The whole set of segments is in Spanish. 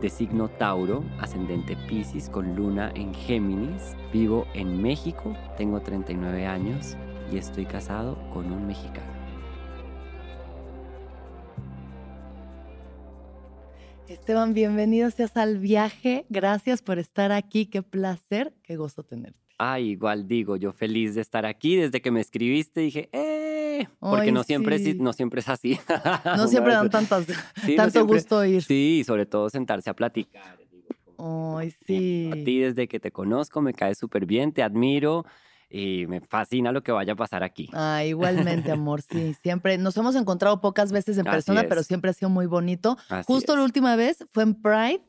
de signo Tauro, ascendente Pisces, con luna en Géminis. Vivo en México, tengo 39 años y estoy casado con un mexicano. Esteban, bienvenido seas al viaje. Gracias por estar aquí. Qué placer, qué gozo tenerte. Ah, igual digo, yo feliz de estar aquí. Desde que me escribiste dije, ¡eh! Porque no, siempre, sí. no siempre es así. No siempre dan tantas, Sí, no tanto siempre- gusto ir. Sí, y sobre todo sentarse a platicar. digo, Ay, sí. A ti desde que te conozco me caes súper bien, te admiro y me fascina lo que vaya a pasar aquí. Ah, igualmente, amor, sí. Siempre nos hemos encontrado pocas veces en persona, pero siempre ha sido muy bonito. Así Justo es. la última vez fue en Pride.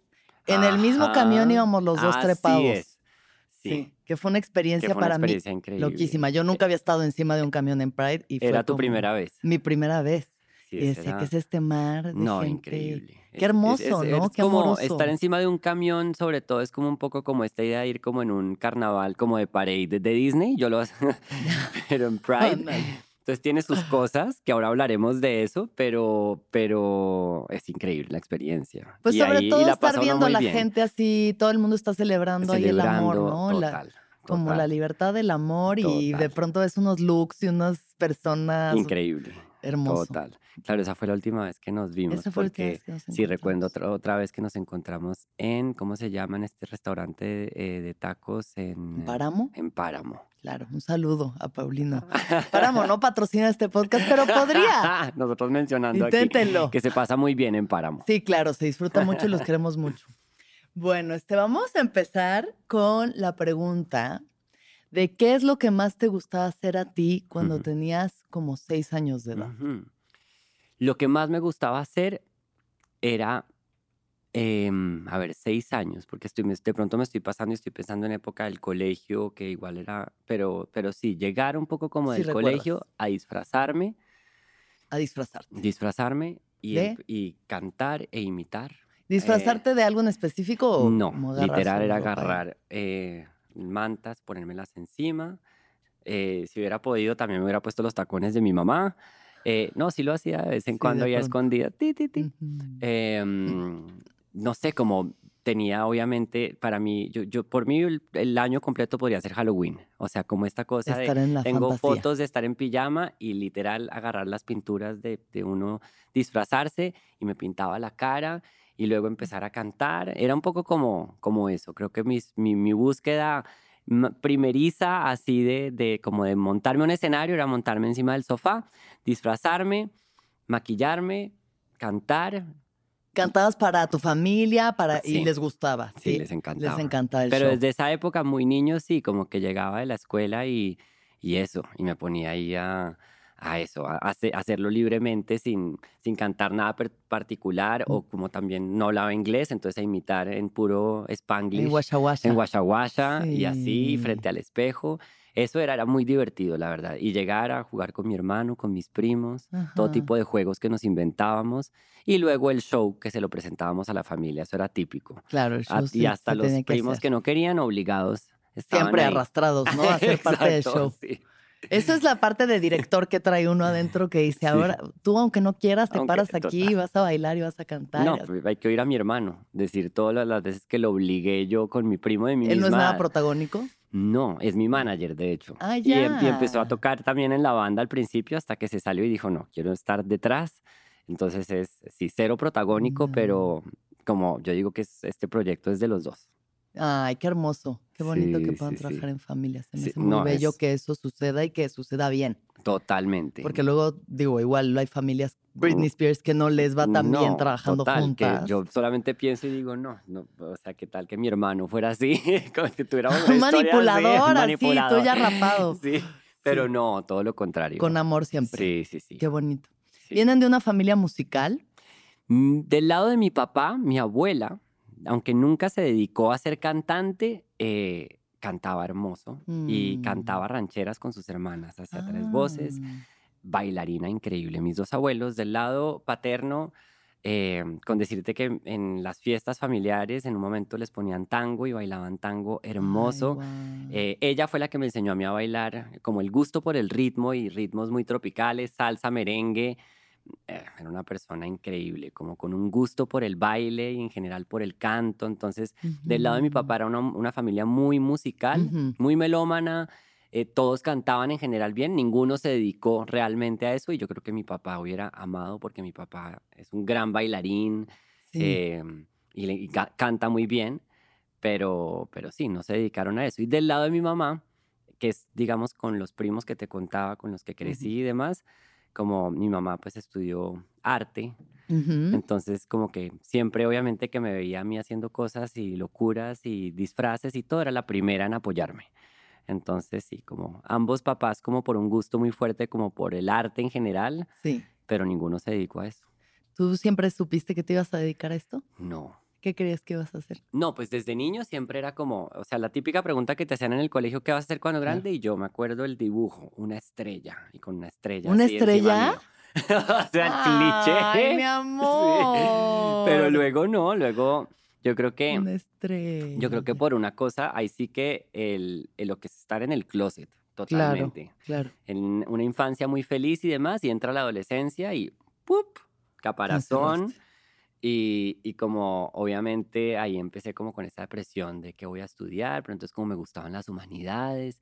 En el mismo Ajá, camión íbamos los dos así trepados. es. Sí, Sí, que fue una experiencia fue una para experiencia mí increíble. loquísima. Yo nunca había estado encima de un camión en Pride y fue Era tu como primera vez. Mi primera vez. Sí, y ese decía, era- ¿qué es este mar de No, gente? increíble. Qué hermoso, ¿no? es Qué como amoroso. estar encima de un camión, sobre todo, es como un poco como esta idea de ir como en un carnaval, como de parade de Disney. Yo lo pero en Pride. Entonces tiene sus cosas, que ahora hablaremos de eso, pero, pero es increíble la experiencia. Pues Y sobre ahí- y todo la estar viendo a la bien. gente así, todo el mundo está celebrando, ahí el amor, ¿no? La- total, como total. la libertad del amor y de pronto ves unos looks y unas personas Increíble. hermoso. Total. Claro, esa fue la última vez que nos vimos. Esa fue la última porque que nos sí recuerdo otra, otra vez que nos encontramos en, ¿cómo se llama? En este restaurante eh, de tacos en... ¿Páramo? En Páramo. Claro, un saludo a Paulino. Páramo no patrocina este podcast, pero podría. Nosotros mencionando Inténtenlo. aquí que se pasa muy bien en Páramo. Sí, claro, se disfruta mucho y los queremos mucho. Bueno, este, vamos a empezar con la pregunta de qué es lo que más te gustaba hacer a ti cuando tenías como seis años de edad. Lo que más me gustaba hacer era, em, a ver, seis años, porque estoy, de pronto me estoy pasando y estoy pensando en época del colegio, que igual era, pero, pero sí, llegar un poco como Sí del colegio a disfrazarme, A disfrazarte. disfrazarme y, y cantar e imitar. ¿Disfrazarte de algo en específico o No, literal era agarrar eh, mantas, ponérmelas encima. eh, si hubiera podido, también me hubiera puesto los tacones de mi mamá. Eh, no, sí lo hacía de vez en Sí, cuando de ya escondida. Ti, ti, ti. No sé, como tenía obviamente, para mí, yo, yo por mí el, el año completo podría ser Halloween. O sea, como esta cosa de Estar en la tengo fantasía. fotos de estar en pijama y literal agarrar las pinturas de, de uno disfrazarse y me pintaba la cara y luego empezar a cantar. Era un poco como, como eso. Creo que mis- mi, mi búsqueda primeriza así de, de como de montarme un escenario era montarme encima del sofá, disfrazarme, maquillarme, cantar. Cantabas para tu familia, para y Sí. les gustaba. Sí, Sí, les encantaba. Les encantaba el Pero show. desde esa época muy niño sí, como que llegaba de la escuela y, y eso, y me ponía ahí a, a eso, a, hace- hacerlo libremente sin, sin cantar nada per- particular Mm. o como también no hablaba inglés, entonces a imitar en puro spanglish, En Guasha. en Washa Washa y así Sí. frente al espejo. Eso era, era muy divertido, la verdad. Y llegar a jugar con mi hermano, con mis primos, todo tipo de juegos que nos inventábamos y luego el show que se lo presentábamos a la familia, eso era típico. Claro, el A- show sí y hasta los que primos que no querían, obligados. Siempre ahí. arrastrados, ¿no? A ser parte del Exacto, show. sí. Eso es la parte de director que trae uno adentro que dice, Sí. ahora tú aunque no quieras, te Aunque- paras aquí, total. vas a bailar y vas a cantar. No, pues, hay que oír a mi hermano, decir todas las veces que lo obligué yo con mi primo de mi Él no es nada protagónico. No, es mi manager, de hecho. Ah, Y, em- y ya. empezó a tocar también en la banda al principio hasta que se salió y dijo, no, quiero estar detrás. Entonces es, sí, cero protagónico, Ya. pero como yo digo que es- este proyecto es de los dos. Ay, qué hermoso. Qué bonito que puedan sí, trabajar sí. en familia. Se me hace muy no, bello es- que eso suceda y que suceda bien. Totalmente. Porque luego, digo, igual hay familias, Britney Spears, que no les va tan bien trabajando total, juntas. Que yo solamente pienso y digo, no, no, o sea, ¿qué tal que mi hermano fuera así? Como que tuviéramos una Un historia así, manipulador, así, manipulador. tú ya rapado. Sí, pero no, todo lo contrario. Con amor siempre. Sí, sí, sí. Qué bonito. sí. ¿Vienen de una familia musical? Mm, Del lado de mi papá, mi abuela aunque nunca se dedicó a ser cantante, eh, cantaba hermoso y Mm. cantaba rancheras con sus hermanas, hacía tres voces, Ah. bailarina increíble. Mis dos abuelos del lado paterno, eh, con decirte que en las fiestas familiares en un momento les ponían tango y bailaban tango hermoso. Ay. Eh, ella fue la que me enseñó a mí a bailar, como el gusto por el ritmo y ritmos muy tropicales, salsa, merengue. Eh, era una persona increíble, como con un gusto por el baile y en general por el canto. Entonces, del lado de mi papá era una, una familia muy musical, muy melómana. eh, todos cantaban en general bien, ninguno se dedicó realmente a eso y yo creo que mi papá hubiera amado porque mi papá es un gran bailarín Sí. eh, y, canta muy bien, pero, pero sí, no se dedicaron a eso. Y del lado de mi mamá, que es, digamos, con los primos que te contaba, con los que crecí y demás, como mi mamá pues estudió arte, entonces como que siempre obviamente que me veía a mí haciendo cosas y locuras y disfraces y todo, era la primera en apoyarme. Entonces sí, como ambos papás como por un gusto muy fuerte, como por el arte en general, Sí. pero ninguno se dedicó a eso. ¿Tú siempre supiste que te ibas a dedicar a esto? No. ¿Qué creías que ibas a hacer? No, pues desde niño siempre era como, o sea, la típica pregunta que te hacían en el colegio, ¿qué vas a hacer cuando grande? Y yo me acuerdo el dibujo, una estrella, y con una estrella. ¿Una así estrella? o sea, cliché. Ay, mi Sí. amor. Pero luego no, luego yo creo que, Una estrella. yo creo que por una cosa, ahí sí que el, el lo que es estar en el closet, totalmente. claro. En una infancia muy feliz y demás, y entra la adolescencia y ¡pup! Caparazón. Y, y como obviamente ahí empecé como con esa depresión de que voy a estudiar, pero entonces como me gustaban las humanidades,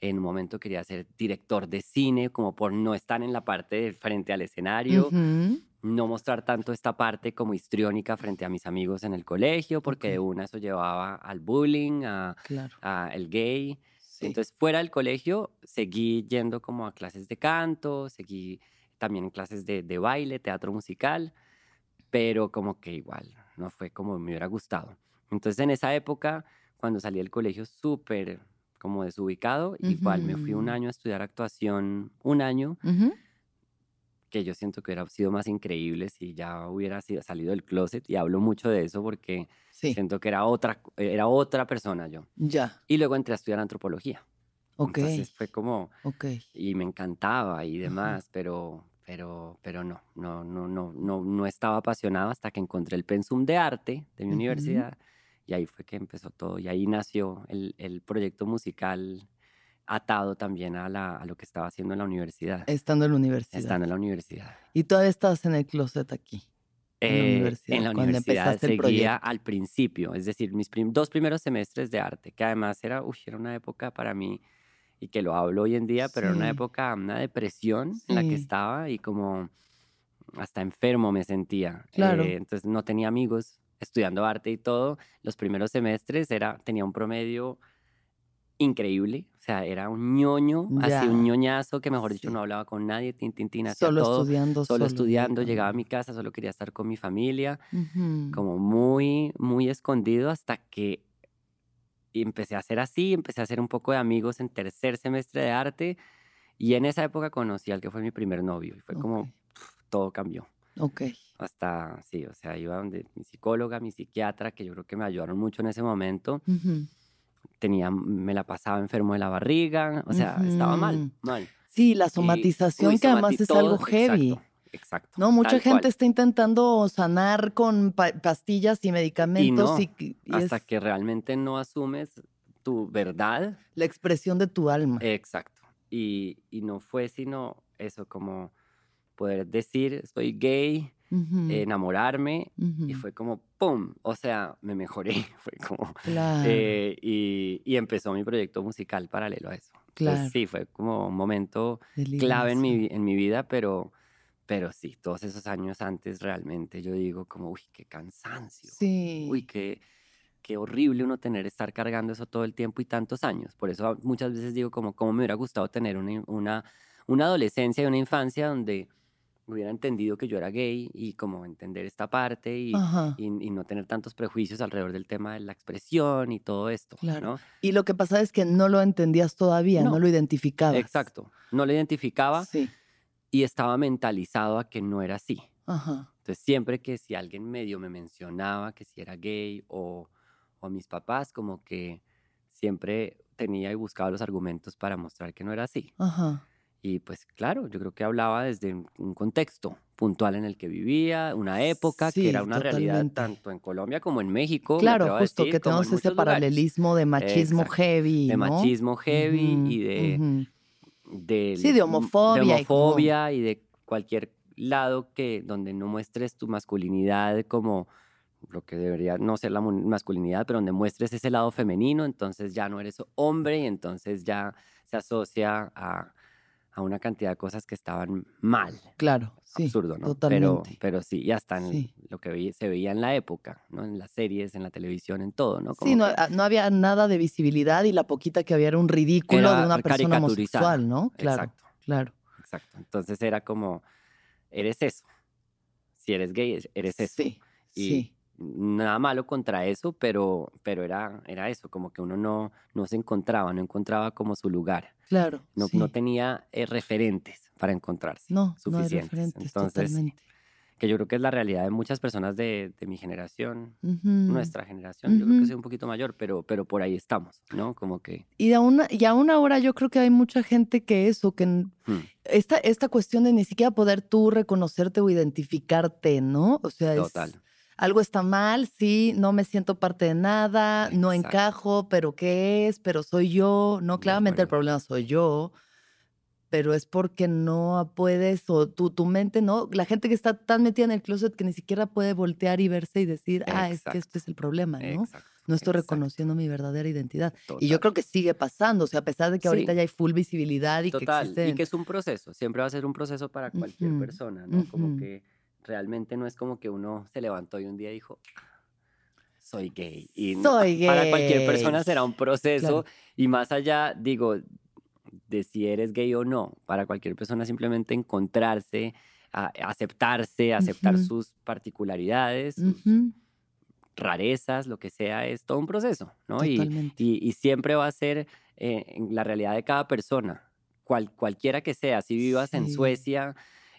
en un momento quería ser director de cine, como por no estar en la parte de frente al escenario, Ujú. no mostrar tanto esta parte como histriónica frente a mis amigos en el colegio, porque de Ok. una eso llevaba al bullying, a, Claro. a el gay. Sí. Entonces, fuera del colegio, seguí yendo como a clases de canto, seguí también en clases de, de baile, teatro musical, pero como que igual, no fue como me hubiera gustado. Entonces, en esa época, cuando salí del colegio súper como desubicado, igual me fui un año a estudiar actuación, un año, que yo siento que hubiera sido más increíble si ya hubiera sido, salido del closet, y hablo mucho de eso porque Sí. siento que era otra, era otra persona yo. Ya. Y luego entré a estudiar antropología. Ok. Entonces fue como, Ok. y me encantaba y demás, pero, pero, pero no, no, no, no, no, no estaba apasionado hasta que encontré el pensum de arte de mi Ujú. universidad y ahí fue que empezó todo y ahí nació el, el proyecto musical atado también a, la, a lo que estaba haciendo en la universidad, Estando en la universidad. estando en la universidad. Y todavía estabas en el closet aquí. En la Eh, universidad, en la universidad seguía al principio, es decir, mis prim- dos primeros semestres de arte, que además era, uy, era una época para mí, y que lo hablo hoy en día, pero era una Sí. época, una depresión en la que Sí. estaba y como hasta enfermo me sentía. Claro. Eh, entonces no tenía amigos estudiando arte y todo. Los primeros semestres era, tenía un promedio increíble, o sea, era un ñoño, así un ñoñazo que mejor dicho Sí. no hablaba con nadie, tin, tin, tin, hacía Solo todo estudiando. solo estudiando, llegaba a mi casa, solo quería estar con mi familia, como muy, muy escondido hasta que empecé a ser así, empecé a hacer un poco de amigos en tercer semestre de arte y en esa época conocí al que fue mi primer novio y fue como Ok. pf, todo cambió. Ok. Hasta, sí, o sea, iba donde mi psicóloga, mi psiquiatra, que yo creo que me ayudaron mucho en ese momento. Ujú. Tenía, me la pasaba enfermo de la barriga, o sea, estaba mal, mal. Sí, la Y, somatización uy, que además es algo heavy. Exacto, exacto. No, mucha gente cual. está intentando sanar con pa- pastillas y medicamentos no, y, y hasta es que realmente no asumes tu verdad. la expresión de tu alma. Exacto. Y, y no fue sino eso, como poder decir, soy gay, Ujú, enamorarme, y ujú. fue como, ¡pum! O sea, me mejoré. Fue como... Claro, eh, y, y empezó mi proyecto musical paralelo a eso. Entonces, claro. sí, fue como un momento clave en mi, en mi vida, pero, pero sí, todos esos años antes realmente yo digo como, uy, qué cansancio. Uy, Sí, qué, qué horrible uno tener, estar cargando eso todo el tiempo y tantos años. Por eso muchas veces digo como, cómo me hubiera gustado tener una, una, una adolescencia y una infancia donde hubiera entendido que yo era gay y como entender esta parte y, y, y no tener tantos prejuicios alrededor del tema de la expresión y todo esto, claro. ¿no? Y lo que pasa es que no lo entendías todavía, no No, lo identificabas. exacto. No lo identificaba Sí, y estaba mentalizado a que no era así. ajá. Entonces siempre que si alguien medio me mencionaba que si era gay o, o mis papás, como que siempre tenía y buscaba los argumentos para mostrar que no era así. Ajá. Y pues claro, yo creo que hablaba desde un contexto puntual en el que vivía, una época que era una realidad tanto en Colombia como en México. Claro, justo decir, que tenemos ese lugares. paralelismo de machismo Exacto, heavy, De ¿no? machismo heavy y de. Del- Sí, de homofobia de y como- homofobia y de cualquier lado que donde no muestres tu masculinidad como lo que debería no ser la masculinidad, pero donde muestres ese lado femenino, entonces ya no eres hombre y entonces ya se asocia a, a una cantidad de cosas que estaban mal. Claro, sí. Absurdo, ¿no? Pero, Totalmente. pero sí, y hasta en Sí. lo que se veía en la época, ¿no? En las series, en la televisión, en todo, ¿no? Sí, no, que ah, no había nada de visibilidad y la poquita que había era un ridículo era de una persona homosexual, ¿no? Claro, Exacto. claro. Exacto. Entonces era como, eres eso. Si eres gay, es- eres eso. Sí, Y sí. Nada malo contra eso, pero, pero era, era eso, como que uno no, no se encontraba, no encontraba como su lugar. Claro. No, sí. no tenía eh, referentes para encontrarse. No, no hay suficientes. referentes Entonces, totalmente. que yo creo que es la realidad de muchas personas de, de mi generación, nuestra generación. Yo creo que soy un poquito mayor, pero, pero por ahí estamos, ¿no? Como que... Y aún, y aún ahora yo creo que hay mucha gente que eso, que hmm, esta, esta cuestión de ni siquiera poder tú reconocerte o identificarte, ¿no? O sea, es- total. Algo está mal, sí, no me siento parte de nada, no Exacto. encajo, pero ¿qué es? Pero soy yo. No, claramente el acuerdo. problema soy yo, pero es porque no puedes, o tu, tu mente, ¿no? La gente que está tan metida en el closet que ni siquiera puede voltear y verse y decir, ah, es que Exacto. este es el problema, ¿no? Exacto. No estoy exacto, reconociendo mi verdadera identidad. Y total. yo creo que sigue pasando, o sea, a pesar de que ahorita Sí. ya hay full visibilidad y que Total, existen. y que es un proceso, siempre va a ser un proceso para cualquier Ujú, persona, ¿no? Como ujú. que realmente no es como que uno se levantó y un día dijo, soy gay. Y Soy Para cualquier persona gay. será un proceso Claro. y más allá, digo, de si eres gay o no, para cualquier persona simplemente encontrarse, a- aceptarse, aceptar Ujú. sus particularidades, sus Ujú, rarezas, lo que sea, es todo un proceso, ¿no? Y, y, y siempre va a ser eh, en la realidad de cada persona, cual, cualquiera que sea, si vivas en Sí. Suecia,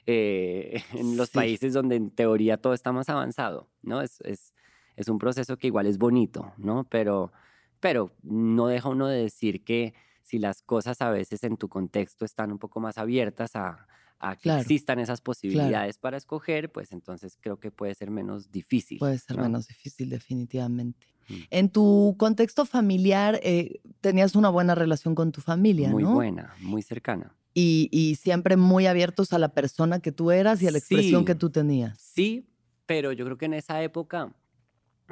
eh, en los Sí. países donde en teoría todo está más avanzado, ¿no? Es, es, es un proceso que igual es bonito, ¿no? Pero, pero no deja uno de decir que si las cosas a veces en tu contexto están un poco más abiertas a, a que Claro, existan esas posibilidades para escoger, pues entonces creo que puede ser menos difícil. Puede ser ¿no? menos difícil, definitivamente. Mm. En tu contexto familiar, eh, tenías una buena relación con tu familia, Muy ¿no? buena, muy cercana. Y, y siempre muy abiertos a la persona que tú eras y a la expresión que tú tenías. Sí, pero yo creo que en esa época,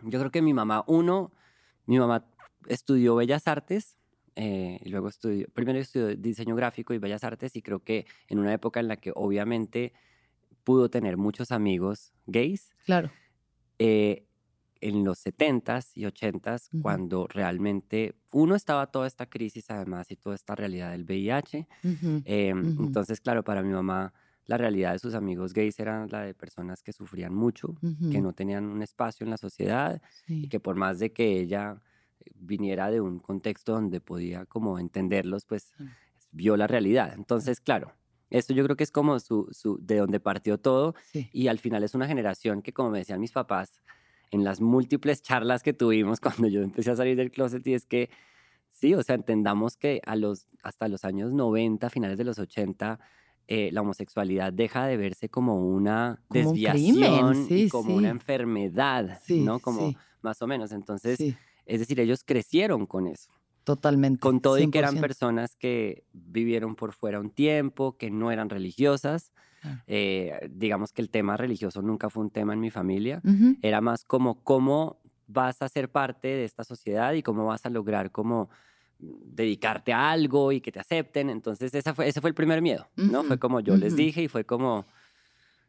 yo creo que mi mamá, uno, mi mamá estudió Bellas Artes, eh, y luego estudió, primero estudió diseño gráfico y Bellas Artes, y creo que en una época en la que obviamente pudo tener muchos amigos gays, Claro. eh, en los 70s y 80s, Ujú. cuando realmente uno estaba toda esta crisis además y toda esta realidad del VIH, eh, Ujú. Entonces, claro, para mi mamá la realidad de sus amigos gays era la de personas que sufrían mucho, que no tenían un espacio en la sociedad y que por más de que ella eh, viniera de un contexto donde podía como entenderlos, pues vio la realidad. Entonces, claro, esto yo creo que es como su, su, de donde partió todo Sí. y al final es una generación que, como me decían mis papás, en las múltiples charlas que tuvimos cuando yo empecé a salir del closet, y es que, sí, o sea, entendamos que a los, hasta los años 90, finales de los 80, eh, la homosexualidad deja de verse como una Como un desviación y sí, como una enfermedad, Sí, ¿no? Como más o menos. Entonces, es decir, ellos crecieron con eso Totalmente. con todo y que eran 100%. personas que vivieron por fuera un tiempo, que no eran religiosas. Claro. eh, digamos que el tema religioso nunca fue un tema en mi familia. Ujú, Era más como cómo vas a ser parte de esta sociedad y cómo vas a lograr como dedicarte a algo y que te acepten. Entonces esa fue, ese fue el primer miedo, ¿no? Fue Ujú, como yo les ujú. dije y fue como,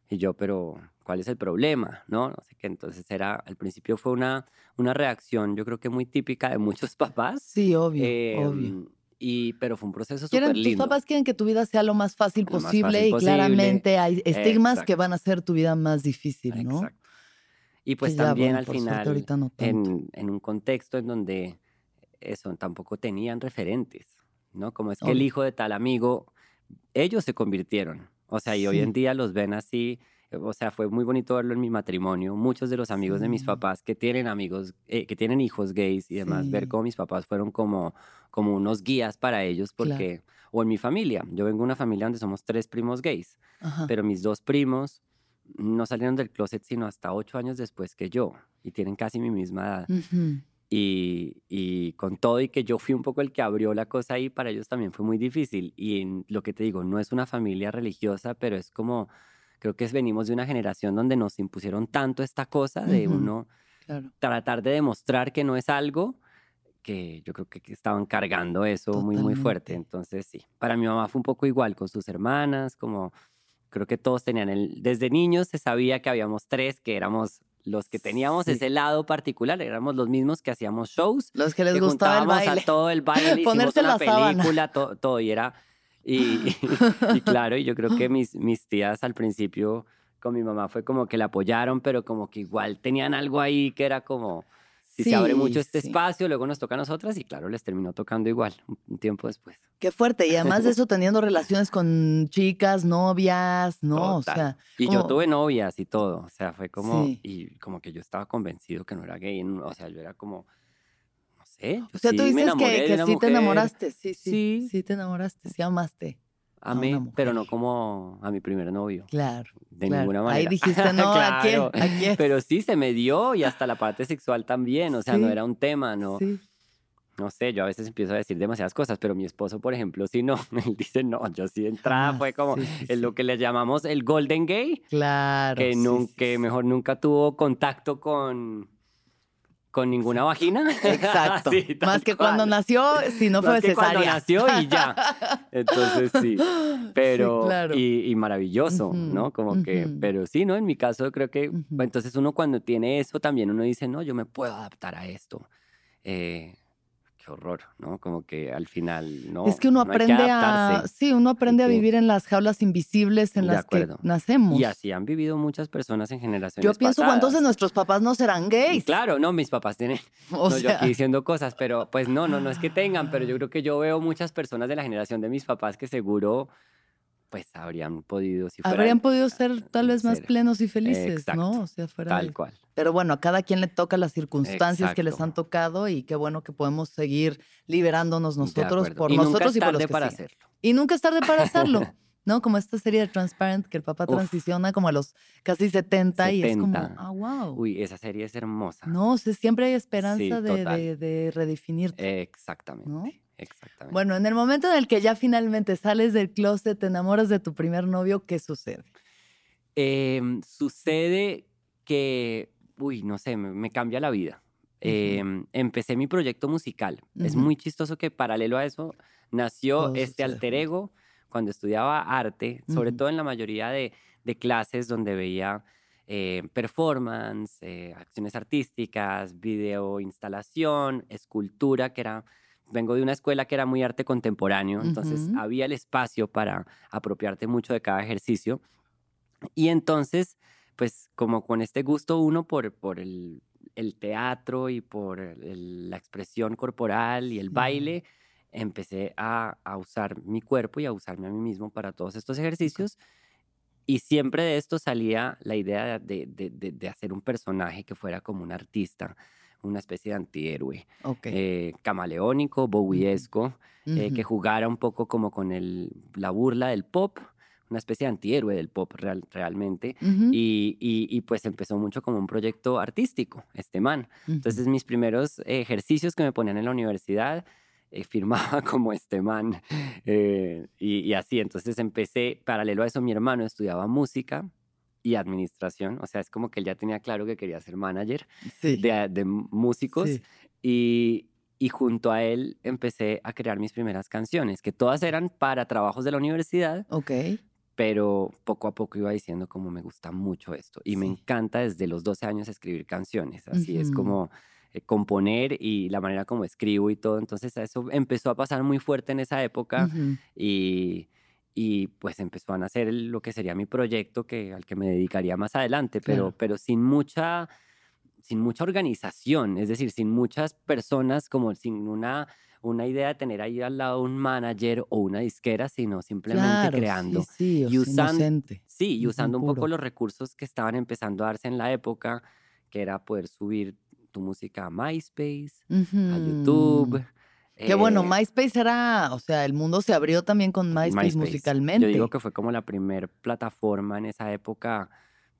y yo, pero ¿cuál es el problema? ¿No? No sé qué. Entonces era, al principio fue una, una reacción, yo creo que muy típica de muchos papás. Sí, obvio, Em, obvio. Y, pero fue un proceso súper tus lindo. papás quieren que tu vida sea lo más fácil Lo más posible fácil y posible. claramente hay estigmas que van a hacer tu vida más difícil, ¿no? Exacto. Y pues ya, también bueno, al final, no en, en un contexto en donde eso, tampoco tenían referentes, ¿no? Como es que el hijo de tal amigo, ellos se convirtieron. O sea, y hoy en día los ven así o sea, fue muy bonito verlo en mi matrimonio. Muchos de los amigos de mis Sí. papás que tienen amigos, eh, que tienen hijos gays y demás, ver Sí. cómo mis papás fueron como, como unos guías para ellos, Claro. porque, o en mi familia, yo vengo de una familia donde somos tres primos gays, Ajá. pero mis dos primos no salieron del closet sino hasta ocho años después que yo y tienen casi mi misma edad. Ujú. Y, y con todo y que yo fui un poco el que abrió la cosa ahí, para ellos también fue muy difícil. Y en lo que te digo, no es una familia religiosa, pero es como, creo que venimos de una generación donde nos impusieron tanto esta cosa de Ujú. uno Claro. tratar de demostrar que no es algo que yo creo que estaban cargando eso muy, muy fuerte. Totalmente. Entonces, sí, para mi mamá fue un poco igual con sus hermanas, como creo que todos tenían el, desde niños se sabía que habíamos tres, que éramos los que teníamos Sí. ese lado particular, éramos los mismos que hacíamos shows, Los que les que gustaba el baile. a todo el baile, hicimos Ponerse una la película, to- todo, y era, y, y claro, y yo creo que mis, mis tías al principio con mi mamá fue como que la apoyaron, pero como que igual tenían algo ahí que era como, si se abre Sí, mucho este sí. espacio, luego nos toca a nosotras, y claro, les terminó tocando igual un, tiempo después. Qué fuerte. Y además de eso, teniendo relaciones con chicas, novias, ¿no? O sea, Y yo como- tuve novias y todo, o sea, fue como, Sí. y como que yo estaba convencido que no era gay, o sea, yo era como, sé, yo o sea, sí tú dices que, que sí te enamoraste. Sí, sí, Sí. sí. te enamoraste, sí amaste. a amé, una pero no como a mi primer novio. Claro. De claro. ninguna Ahí manera. dijiste, no, Claro, aquí es. Pero sí se me dio y hasta la parte sexual también, o sea, no Sí. era un tema, no, Sí. no sé, yo a veces empiezo a decir demasiadas cosas, pero mi esposo, por ejemplo, sí no, él dice no, yo sí de entrada Ah, fue como es lo que le llamamos el golden gay, Claro. que, sí, nun- sí, que mejor nunca tuvo contacto con, con ninguna vagina. Exacto. Sí, Más que cuando nació, si no fue que cuando nació y ya. Entonces sí. Pero, claro. y, y maravilloso, ¿no? Como que, pero sí, ¿no? En mi caso creo que, entonces uno cuando tiene eso también uno dice, no, yo me puedo adaptar a esto. Eh, qué horror, ¿no? Como que al final, no. es que uno no hay que aprende a, sí, uno aprende a vivir en las jaulas invisibles en las que nacemos. Y así han vivido muchas personas en generaciones Yo pienso, ¿cuántos de pasadas. nuestros papás no serán gays? Claro, no, mis papás tienen, O no, yo sea, aquí diciendo cosas, pero pues no, no, no es que tengan, pero yo creo que yo veo muchas personas de la generación de mis papás que seguro, pues habrían podido, si fuera habrían podido ser tal vez más ser- plenos y felices, Exacto, ¿no? O sea, fuera tal de- cual. Pero bueno, a cada quien le toca las circunstancias que les han tocado y qué bueno que podemos seguir liberándonos nosotros por y nosotros nunca es y por los tarde que para siguen. hacerlo. Y nunca es tarde para hacerlo, ¿no? Como esta serie de Transparent que el papá Uf. transiciona como a los casi 70, y es como, 70. ah, wow. Uy, esa serie es hermosa. No, o sea, siempre hay esperanza Sí, de, total. de, de redefinirte. Exactamente. ¿No? Exactamente. Bueno, en el momento en el que ya finalmente sales del closet, te enamoras de tu primer novio, ¿qué sucede? Em, sucede que, uy, no sé, me, me cambia la vida. Em, empecé mi proyecto musical. Es muy chistoso que paralelo a eso nació Todo este sucede alter ego cuando estudiaba arte, sobre todo en la mayoría de, de clases donde veía eh, performance, eh, acciones artísticas, video instalación, escultura, que era, vengo de una escuela que era muy arte contemporáneo, entonces había el espacio para apropiarte mucho de cada ejercicio. Y entonces, pues como con este gusto uno por, por el, el teatro y por el- la expresión corporal y el Sí. baile, empecé a, a usar mi cuerpo y a usarme a mí mismo para todos estos ejercicios. Y siempre de esto salía la idea de, de- de- de hacer un personaje que fuera como un artista, una especie de antihéroe, Ok. eh, camaleónico, bowiesco, eh, que jugara un poco como con el, la burla del pop, una especie de antihéroe del pop real- realmente. Ujú, Y, y- y, pues empezó mucho como un proyecto artístico, este man. ujú. Entonces mis primeros ejercicios que me ponían en la universidad, eh, firmaba como este man. eh, y, y así, entonces empecé, paralelo a eso, mi hermano estudiaba música y administración, o sea, es como que él ya tenía claro que quería ser manager sí. de, de músicos sí. y, y junto a él empecé a crear mis primeras canciones, que todas eran para trabajos de la universidad, Ok. Pero poco a poco iba diciendo como me gusta mucho esto y me Sí. encanta desde los 12 años escribir canciones, así es Ujú. como eh, componer y la manera como escribo y todo, entonces eso empezó a pasar muy fuerte en esa época Ujú. y, y pues empezó a nacer lo que sería mi proyecto que, al que me dedicaría más adelante, pero, Claro. pero sin mucha sin mucha organización, es decir, sin muchas personas, como sin una, una idea de tener ahí al lado un manager o una disquera, sino simplemente Claro, creando. Sí, Y sea, usan- inocente. Sí, y usando un poco los recursos que estaban empezando a darse en la época, que era poder subir tu música a MySpace, a YouTube. Qué bueno, eh, MySpace era, o sea, el mundo se abrió también con MySpace, MySpace. musicalmente. Yo digo que fue como la primer plataforma en esa época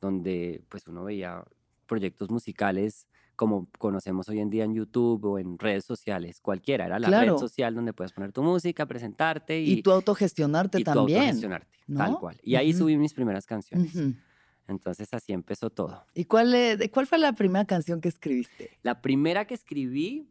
donde pues uno veía proyectos musicales como conocemos hoy en día en YouTube o en redes sociales, cualquiera, era la Claro. red social donde puedes poner tu música, presentarte y, y tú autogestionarte y también. autogestionarte, tal ¿no? cual. Y ahí Ujú. subí mis primeras canciones. Ujú. Entonces así empezó todo. ¿Y cuál, cuál fue la primera canción que escribiste? La primera que escribí,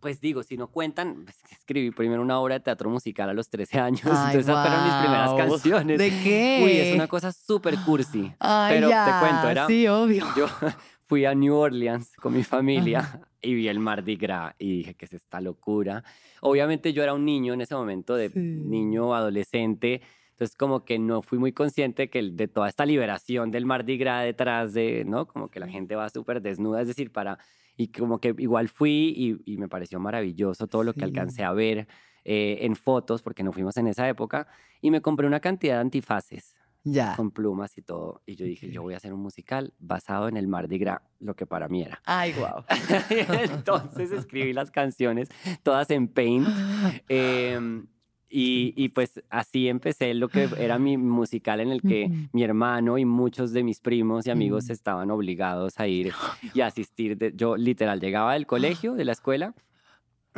pues digo, si no cuentan, pues, escribí primero una obra de teatro musical a los 13 años, Ay, entonces esas fueron mis primeras canciones. ¿De qué? Uy, es una cosa súper cursi. Ay, pero te ya, cuento, era- Sí, obvio. Yo fui a New Orleans con mi familia y vi el Mardi Gras y dije, ¿qué es esta locura? Obviamente yo era un niño en ese momento, de Sí. niño, adolescente, entonces como que no fui muy consciente que de toda esta liberación del Mardi Gras detrás de, ¿no? Como que la gente va súper desnuda, es decir, para... Y como que igual fui y, y me pareció maravilloso todo lo que Sí. alcancé a ver eh, en fotos, porque no fuimos en esa época, y me compré una cantidad de antifaces Ya. con plumas y todo. Y yo dije, yo voy a hacer un musical basado en el Mardi Gras, lo que para mí era. Ay, wow. Entonces escribí las canciones, todas en Paint. em, y, y pues así empecé lo que era mi musical en el que mi hermano y muchos de mis primos y amigos Mm. estaban obligados a ir y asistir. de- yo literal llegaba del colegio, de la escuela,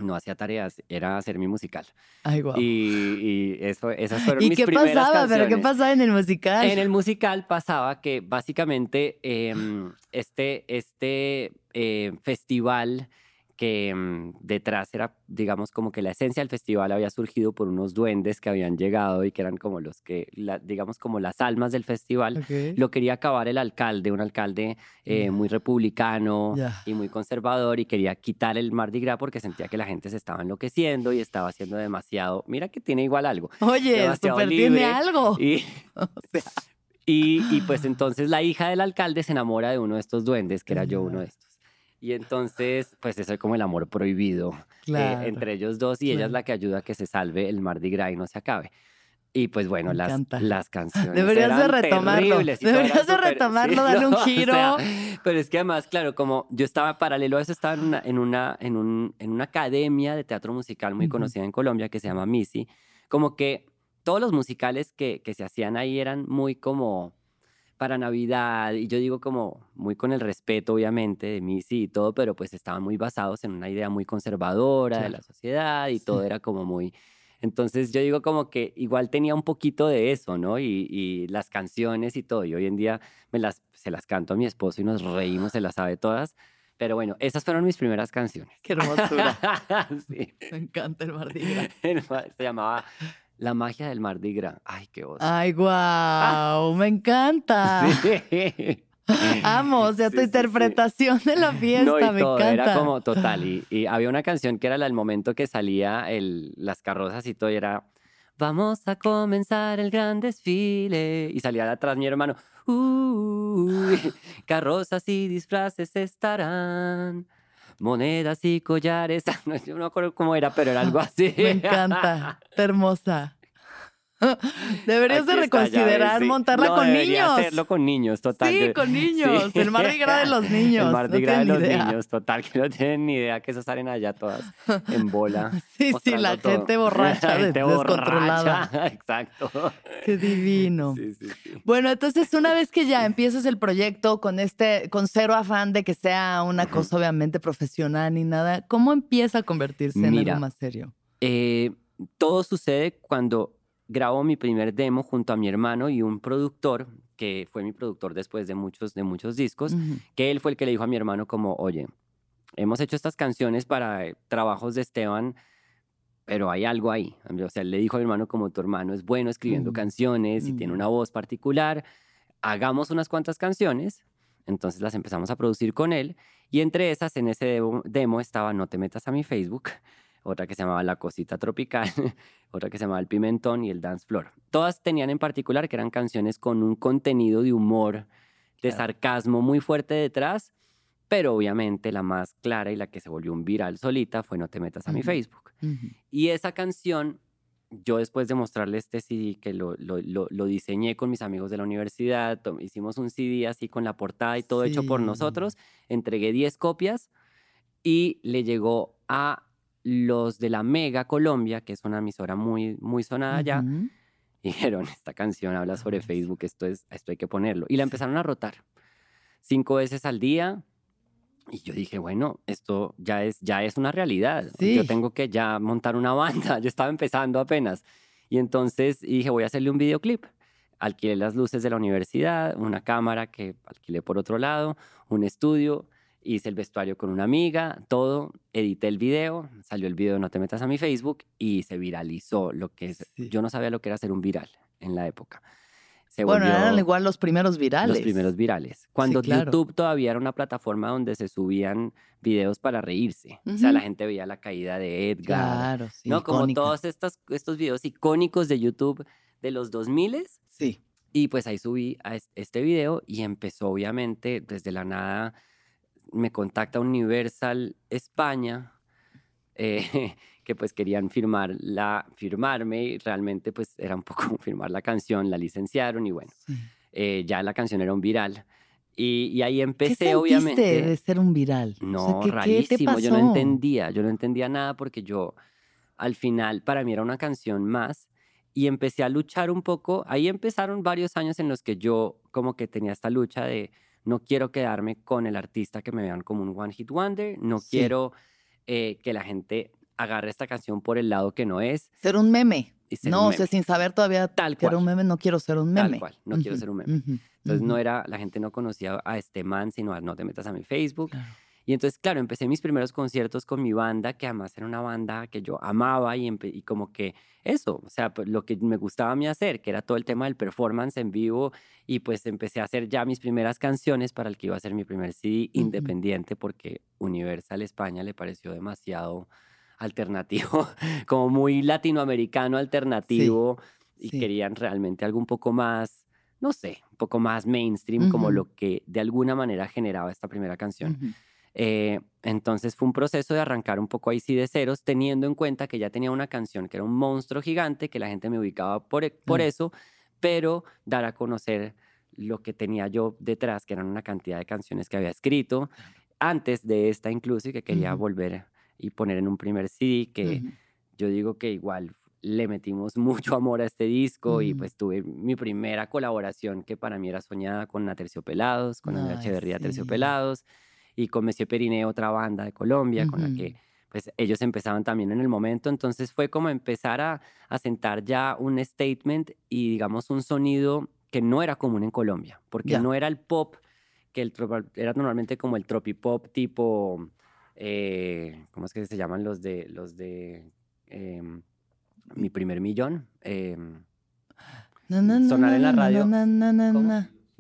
no hacía tareas, era hacer mi musical. Ay, wow. Y, y eso, esas fueron ¿Y mis qué primeras pasaba? ¿Pero qué pasaba en el musical? En el musical pasaba que básicamente em, este, este eh, festival que em, detrás era, digamos, como que la esencia del festival había surgido por unos duendes que habían llegado y que eran como los que, la- digamos, como las almas del festival. Ok. Lo quería acabar el alcalde, un alcalde eh, muy republicano Ya. y muy conservador y quería quitar el Mardi Gras porque sentía que la gente se estaba enloqueciendo y estaba haciendo demasiado, mira que tiene igual algo. Oye, súper tiene algo. Y, O sea, y, y pues entonces la hija del alcalde se enamora de uno de estos duendes, que era yo uno de Ya. estos. Y entonces, pues eso es como el amor prohibido eh, entre ellos dos y ella es la que ayuda a que se salve el Mardi Gras y no se acabe. Y pues bueno, las, las canciones. Deberías de retomarlo. Deberías de retomarlo, darle un o sea, giro. pero es que además, claro, como yo estaba paralelo a eso, estaba en una, en una, en un, en una academia de teatro musical muy conocida en Colombia que se llama Missy. Como que todos los musicales que, que se hacían ahí eran muy como para Navidad, y yo digo como muy con el respeto, obviamente, de Missy y todo, pero pues estaban muy basados en una idea muy conservadora de Claro. la sociedad y todo Sí. era como muy... Entonces yo digo como que igual tenía un poquito de eso, ¿no? Y, y las canciones y todo. Y hoy en día me las, se las canto a mi esposo y nos reímos, se las sabe todas. Pero bueno, esas fueron mis primeras canciones. Qué hermosura. sí. Me encanta el Mardi Gras. Se llamaba La magia del Mardi Gras. Ay, qué voz. Ay, wow. Me encanta. Sí. Amo, o sea, Sí, tu sí, interpretación de la fiesta, No, y me todo, encanta. era como total. Y, y había una canción que era la del momento que salía el, las carrozas y todo, y era Vamos a comenzar el gran desfile. Y salía de atrás mi hermano. Uy, carrozas y disfraces estarán. Monedas y collares. No, yo no me acuerdo cómo era, pero era algo así. Me encanta. Está hermosa. Deberías de está, reconsiderar ves, sí. montarla No, con niños. hacerlo con niños, total. Sí, de- con niños. sí. El Mardi Gras de los niños. El no Mardi Gras de tienen los idea. niños, total, que no tienen ni idea que esas salen allá todas en bola. Sí, sí, la todo. gente borracha, La de- gente descontrolada. borracha, Exacto. Qué divino. Sí, sí, sí. Bueno, entonces una vez que ya empiezas el proyecto con este, con cero afán de que sea una cosa obviamente profesional ni nada, ¿cómo empieza a convertirse en Mira, algo más serio? Eh, todo sucede cuando grabo mi primer demo junto a mi hermano y un productor, que fue mi productor después de muchos, de muchos discos, Ujú. que él fue el que le dijo a mi hermano como, oye, hemos hecho estas canciones para eh, trabajos de Esteban, pero hay algo ahí. O sea, él le dijo a mi hermano como tu hermano es bueno escribiendo Mm, canciones y tiene mm. una voz particular, hagamos unas cuantas canciones. Entonces las empezamos a producir con él y entre esas en ese demo, demo estaba No te metas a mi Facebook, otra que se llamaba La Cosita Tropical, otra que se llamaba El Pimentón y El Dance Floor. Todas tenían en particular que eran canciones con un contenido de humor, de sarcasmo muy fuerte detrás Pero obviamente la más clara y la que se volvió un viral solita fue No te metas a mi. Facebook. Y esa canción, yo después de mostrarle este CD que lo, lo, lo- lo diseñé con mis amigos de la universidad, hicimos un CD así con la portada y todo hecho por nosotros, entregué 10 copias y le llegó a los de la Mega Colombia, que es una emisora muy, muy sonada allá, y dijeron, esta canción habla sobre buenísimo. Facebook, esto, es, esto hay que ponerlo. Y la Sí. empezaron a rotar cinco veces al día. Y yo dije, bueno, esto ya es, ya es una realidad. Yo Sí. tengo que ya montar una banda. Yo estaba empezando apenas. Y entonces y dije, voy a hacerle un videoclip. Alquilé las luces de la universidad, una cámara que alquilé por otro lado, un estudio, hice el vestuario con una amiga, todo, edité el video, salió el video No te metas a mi Facebook y se viralizó lo que es. Sí. Yo no sabía lo que era ser un viral en la época. Se Bueno, eran igual los primeros virales. los primeros virales. Cuando claro. YouTube todavía era una plataforma donde se subían videos para reírse. O sea, la gente veía la caída de Edgar, Claro, sí. ¿no? Como todos estos, estos videos icónicos de YouTube de los 2000 Sí. y pues ahí subí a es- este video y empezó obviamente desde la nada, me contacta Universal España, eh, que pues querían firmar la, firmarme y realmente pues era un poco firmar la canción, la licenciaron y bueno, sí. eh, ya la canción era un viral. Y, y ahí ¿Qué empecé sentiste obviamente... de ser un viral? O sea, No, ¿qué- ¿qué, te rarísimo, yo no entendía, yo no entendía nada porque yo al final para mí era una canción más y empecé a luchar un poco, ahí empezaron varios años en los que yo como que tenía esta lucha de no quiero quedarme con el artista que me vean como un one hit wonder, no Sí. quiero eh, que la gente agarre esta canción por el lado que no es Ser un meme. ser no, un o sea, sin saber todavía Tal que era cual. un meme, no quiero ser un Tal meme. cual, no quiero ser un meme. Entonces no era, la gente no conocía a este man, sino a no te metas a mi Facebook. claro. Y entonces, claro, empecé mis primeros conciertos con mi banda, que además era una banda que yo amaba y, y como que eso, o sea, pues, lo que me gustaba a mí hacer, que era todo el tema del performance en vivo y pues empecé a hacer ya mis primeras canciones para el que iba a ser mi primer CD Ujú. independiente porque Universal España le pareció demasiado alternativo, como muy latinoamericano alternativo y sí. querían realmente algo un poco más, no sé, un poco más mainstream, como Ujú. lo que de alguna manera generaba esta primera canción. Ujú. Eh, entonces fue un proceso de arrancar un poco ahí sí de ceros, teniendo en cuenta que ya tenía una canción que era un monstruo gigante, que la gente me ubicaba por, e- por Mm. eso, pero dar a conocer lo que tenía yo detrás, que eran una cantidad de canciones que había escrito antes de esta incluso y que quería Ujú. volver y poner en un primer CD que Ujú. yo digo que igual le metimos mucho amor a este disco y Mm. pues tuve mi primera colaboración que para mí era soñada con Aterciopelados, con Andrea Echeverría sí. Aterciopelados y con Monsieur Periné, otra banda de Colombia con la que pues ellos empezaban también en el momento, entonces fue como empezar a, a sentar ya un statement y digamos un sonido que no era común en Colombia, porque no era el pop, que el, era normalmente como el tropipop tipo, eh, ¿cómo es que se llaman los de, los de em, Mi Primer Millón? Na, sonar en la radio,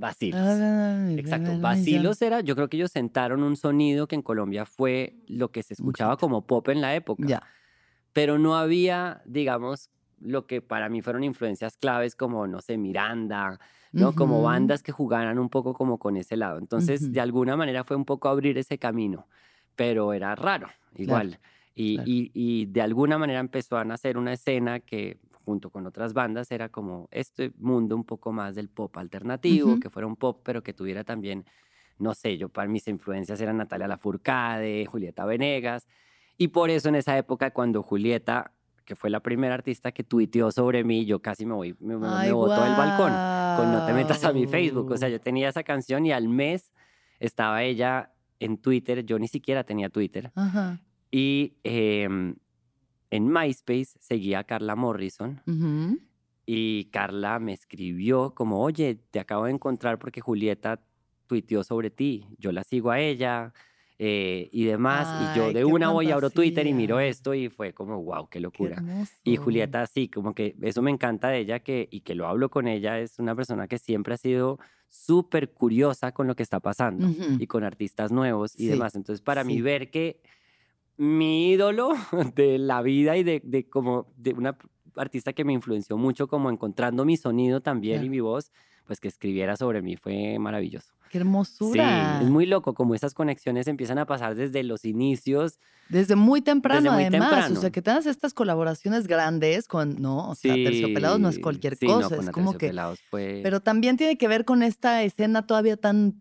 Vacilos. Ah, Exacto, Vacilos era, yo creo que ellos sentaron un sonido que en Colombia fue lo que se escuchaba como pop en la época, Ya. pero no había, digamos, lo que para mí fueron influencias claves como, no sé, Miranda, ¿no? Como Ujú. bandas que jugaran un poco como con ese lado. Entonces, Ujú. de alguna manera fue un poco abrir ese camino, pero era raro, igual. y, claro. y- y de alguna manera empezó a nacer una escena que junto con otras bandas era como este mundo un poco más del pop alternativo, que fuera un pop, pero que tuviera también, no sé, yo para mis influencias eran Natalia Lafourcade, Julieta Venegas, y por eso en esa época cuando Julieta, que fue la primera artista que tuiteó sobre mí, yo casi me voy, me, me- me Ay, botó del balcón con No te metas a mi Facebook. O sea, yo tenía esa canción y al mes estaba ella en Twitter. Yo ni siquiera tenía Twitter. Ajá. Y em, en MySpace seguía a Carla Morrison. Y Carla me escribió como, oye, te acabo de encontrar porque Julieta tuiteó sobre ti. Yo la sigo a ella eh, y demás. y yo de una voy, abro Twitter y miro esto y fue como, wow, qué locura. Y Julieta, sí, como que eso me encanta de ella que, y que lo hablo con ella, es una persona que siempre ha sido súper curiosa con lo que está pasando y con artistas nuevos y Sí, demás. Entonces, para mí ver que mi ídolo de la vida y de, de como de una artista que me influenció mucho como encontrando mi sonido también y mi voz, pues que escribiera sobre mí fue maravilloso. Qué hermosura. Sí, es muy loco como esas conexiones empiezan a pasar desde los inicios. Desde muy temprano, además. O sea, que tengas estas colaboraciones grandes con, no, o sea, Terciopelados no es cualquier cosa. es como que. Fue... Pero también tiene que ver con esta escena todavía tan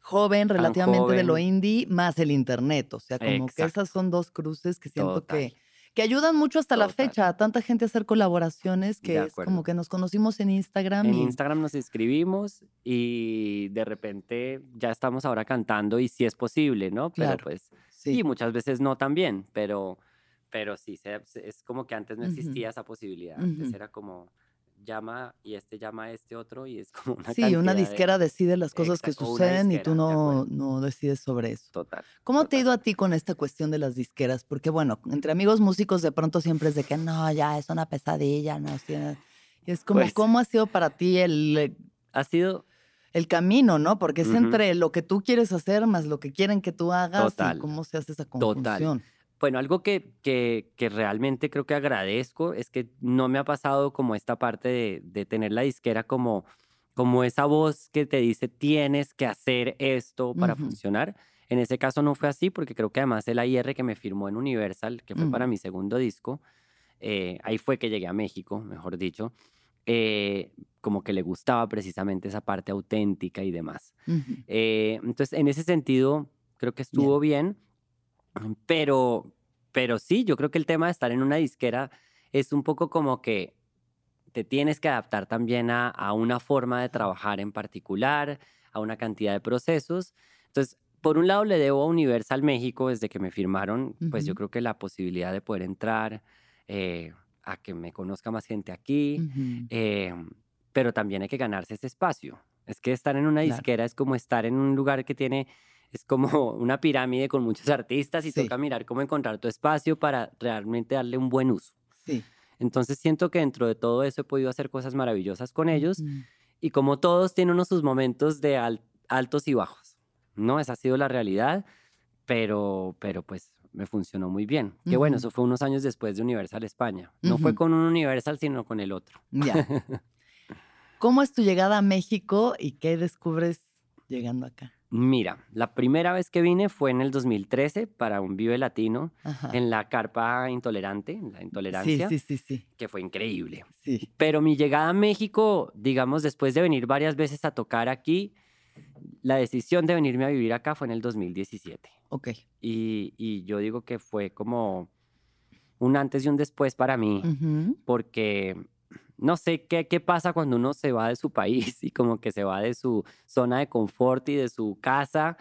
joven, relativamente de lo indie, más el internet. O sea, como que esas son dos cruces que siento que que ayudan mucho hasta la fecha a tanta gente a hacer colaboraciones que es como que nos conocimos en Instagram. En Instagram nos inscribimos y de repente ya estamos ahora cantando y si es posible, ¿no? Pero pues sí. muchas veces no también, pero, pero sí, es como que antes no existía esa posibilidad. Antes era como llama y este llama a este otro y es como una Sí, una disquera decide las cosas que suceden y tú no, no decides sobre eso. Total. ¿Cómo te ha ido a ti con esta cuestión de las disqueras? Porque bueno, entre amigos músicos de pronto siempre es de que no, ya es una pesadilla, no. es como, pues ¿cómo ha sido para ti el... Eh, ha sido... El camino, ¿no? Porque es entre lo que tú quieres hacer más lo que quieren que tú hagas y cómo se hace esa conjunción. Total. Bueno, algo que, que, que, realmente creo que agradezco es que no me ha pasado como esta parte de, de, tener la disquera como, como esa voz que te dice tienes que hacer esto para funcionar. En ese caso no fue así porque creo que además el AIR que me firmó en Universal, que fue para mi segundo disco, eh, ahí fue que llegué a México, mejor dicho, eh, como que le gustaba precisamente esa parte auténtica y demás. Eh, entonces, en ese sentido, creo que estuvo bien pero, pero sí, yo creo que el tema de estar en una disquera es un poco como que te tienes que adaptar también a, a una forma de trabajar en particular, a una cantidad de procesos. Entonces, por un lado le debo a Universal México desde que me firmaron, pues yo creo que la posibilidad de poder entrar, eh, a que me conozca más gente aquí, eh, pero también hay que ganarse ese espacio. Es que estar en una disquera es como estar en un lugar que tiene es como una pirámide con muchos artistas y toca mirar cómo encontrar tu espacio para realmente darle un buen uso. Sí. Entonces siento que dentro de todo eso he podido hacer cosas maravillosas con ellos y como todos tienen unos sus momentos de altos y bajos, ¿no? Esa ha sido la realidad, pero, pero pues me funcionó muy bien. Que bueno, eso fue unos años después de Universal España. No fue con un Universal, sino con el otro. Ya. ¿Cómo es tu llegada a México y qué descubres llegando acá? Mira, la primera vez que vine fue en el 2013 para un Vive Latino en la carpa intolerante, la intolerancia, sí, sí, sí, que fue increíble. Sí. Pero mi llegada a México, digamos, después de venir varias veces a tocar aquí, la decisión de venirme a vivir acá fue en el 2017. Ok. Y, y yo digo que fue como un antes y un después para mí, porque no sé qué, qué pasa cuando uno se va de su país y como que se va de su zona de confort y de su casa,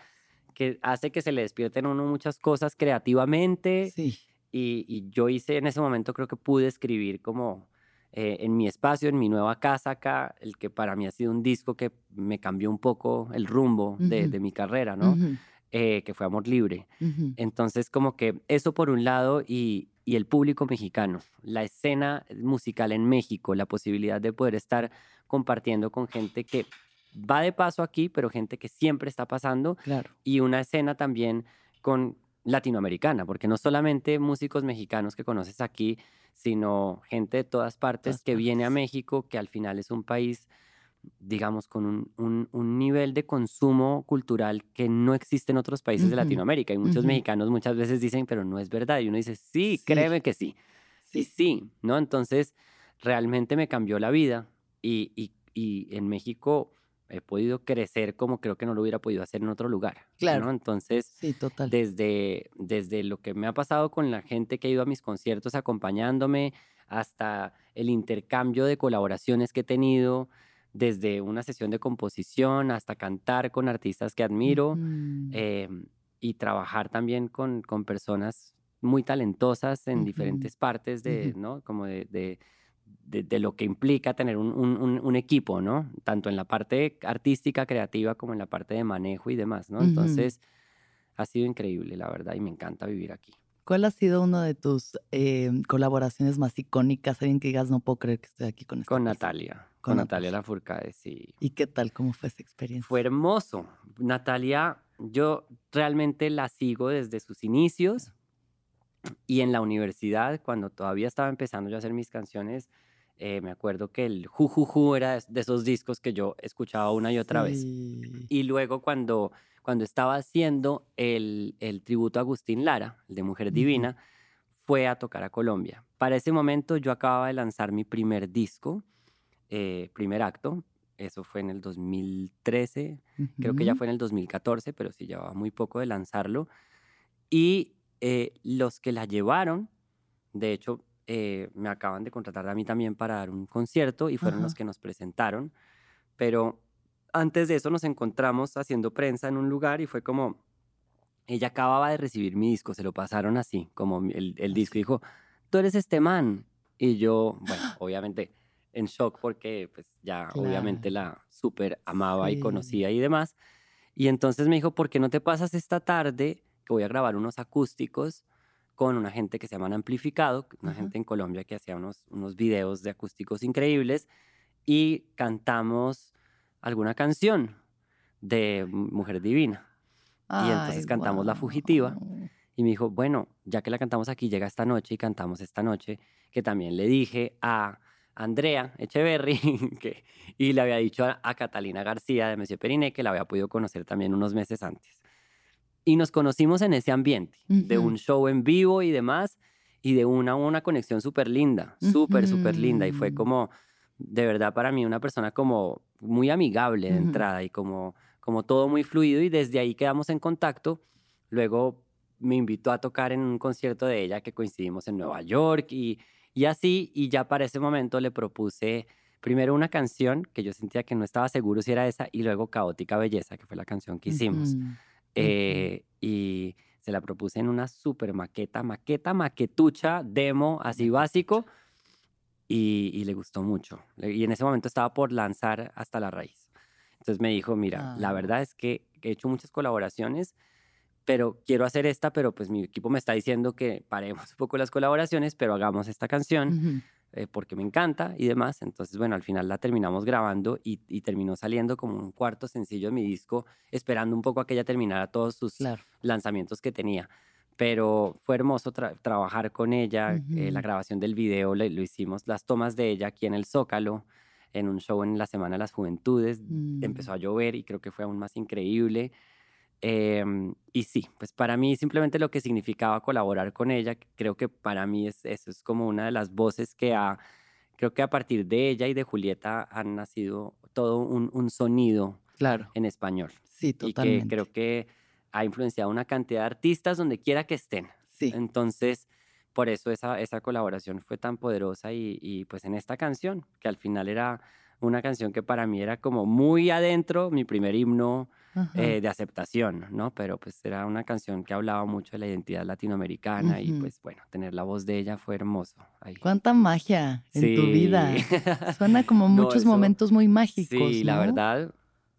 que hace que se le despierten a uno muchas cosas creativamente. Sí. Y, yo hice en ese momento, creo que pude escribir como eh, en mi espacio, en mi nueva casa acá, el que para mí ha sido un disco que me cambió un poco el rumbo de, mi carrera, ¿no? Eh, que fue Amor Libre. Entonces, como que eso por un lado y, y el público mexicano, la escena musical en México, la posibilidad de poder estar compartiendo con gente que va de paso aquí, pero gente que siempre está pasando. Claro. Y una escena también con latinoamericana, porque no solamente músicos mexicanos que conoces aquí, sino gente de todas partes que viene a México, que al final es un país digamos, con un, un, nivel de consumo cultural que no existe en otros países de Latinoamérica. Y muchos mexicanos muchas veces dicen, pero no es verdad. Y uno dice, sí, créeme que sí. Sí, sí, ¿no? Entonces, realmente me cambió la vida y, y, y, en México he podido crecer como creo que no lo hubiera podido hacer en otro lugar. Claro. ¿no? Entonces, sí, total. Desde, desde lo que me ha pasado con la gente que ha ido a mis conciertos acompañándome, hasta el intercambio de colaboraciones que he tenido, desde una sesión de composición hasta cantar con artistas que admiro em, y trabajar también con, con, personas muy talentosas en diferentes partes de, ¿no? Como de, de, de, lo que implica tener un, un, un, equipo, ¿no? Tanto en la parte artística, creativa, como en la parte de manejo y demás, ¿no? Entonces, ha sido increíble, la verdad, y me encanta vivir aquí. ¿Cuál ha sido una de tus em, colaboraciones más icónicas? Alguien que digas, no puedo creer que estoy aquí con esta Con Natalia. Con, Natalia Lafourcade, sí. ¿Y qué tal? ¿Cómo fue esa experiencia? Fue hermoso. Natalia, yo realmente la sigo desde sus inicios y en la universidad, cuando todavía estaba empezando yo a hacer mis canciones, Eh, me acuerdo que el Jujuju era de esos discos que yo escuchaba una y otra vez. Y luego cuando, cuando estaba haciendo el, el tributo a Agustín Lara, el de Mujer Divina, fue a tocar a Colombia. Para ese momento yo acababa de lanzar mi primer disco, eh, primer acto. Eso fue en el 2013, creo que ya fue en el 2014, pero sí llevaba muy poco de lanzarlo. Y eh, los que la llevaron, de hecho, eh, me acaban de contratar a mí también para dar un concierto y fueron los que nos presentaron. Pero antes de eso nos encontramos haciendo prensa en un lugar y fue como, ella acababa de recibir mi disco, se lo pasaron así, como el, el disco, y dijo, tú eres este man. Y yo, bueno, obviamente en shock porque pues ya obviamente la súper amaba y conocía y demás. Y entonces me dijo, ¿por qué no te pasas esta tarde que voy a grabar unos acústicos con una gente que se llaman Amplificado, una gente en Colombia que hacía unos, unos videos de acústicos increíbles y cantamos alguna canción de Mujer Divina. y entonces cantamos La Fugitiva. Y me dijo, bueno, ya que la cantamos aquí, llega esta noche y cantamos esta noche, que también le dije a Andrea Echeverry que, y le había dicho a, Catalina García de Monsieur Periné que la había podido conocer también unos meses antes. Y nos conocimos en ese ambiente, de un show en vivo y demás, y de una, una conexión súper linda, súper, súper linda. Y fue como, de verdad, para mí, una persona como muy amigable de entrada y como, como todo muy fluido. Y desde ahí quedamos en contacto. Luego me invitó a tocar en un concierto de ella que coincidimos en Nueva York y, y así. Y ya para ese momento le propuse primero una canción que yo sentía que no estaba seguro si era esa y luego Caótica Belleza, que fue la canción que hicimos. Eh, y se la propuse en una super maqueta, maqueta, maquetucha, demo, así básico. Y, le gustó mucho. Y en ese momento estaba por lanzar hasta la raíz. Entonces me dijo, mira, la ah. verdad es que he hecho muchas colaboraciones, pero quiero hacer esta, pero pues mi equipo me está diciendo que paremos un poco las colaboraciones, pero hagamos esta canción. Eh, porque me encanta y demás. Entonces, bueno, al final la terminamos grabando y, terminó saliendo como un cuarto sencillo de mi disco, esperando un poco a que ella terminara todos sus lanzamientos que tenía. Pero fue hermoso trabajar con ella, eh, la grabación del video lo, hicimos, las tomas de ella aquí en el Zócalo, en un show en la Semana de las Juventudes. Mm. Empezó a llover y creo que fue aún más increíble. Em, y sí, pues para mí simplemente lo que significaba colaborar con ella, creo que para mí es, eso es como una de las voces que ha, creo que a partir de ella y de Julieta han nacido todo un, un sonido claro. en español. Sí, totalmente. Y que creo que ha influenciado una cantidad de artistas donde quiera que estén. Sí. Entonces, por eso esa, esa colaboración fue tan poderosa y, y pues en esta canción, que al final era una canción que para mí era como muy adentro, mi primer himno eh, de aceptación, ¿no? Pero pues era una canción que hablaba mucho de la identidad latinoamericana y pues bueno, tener la voz de ella fue hermoso. Cuánta magia en tu vida. Suena como muchos momentos muy mágicos. Sí, la verdad,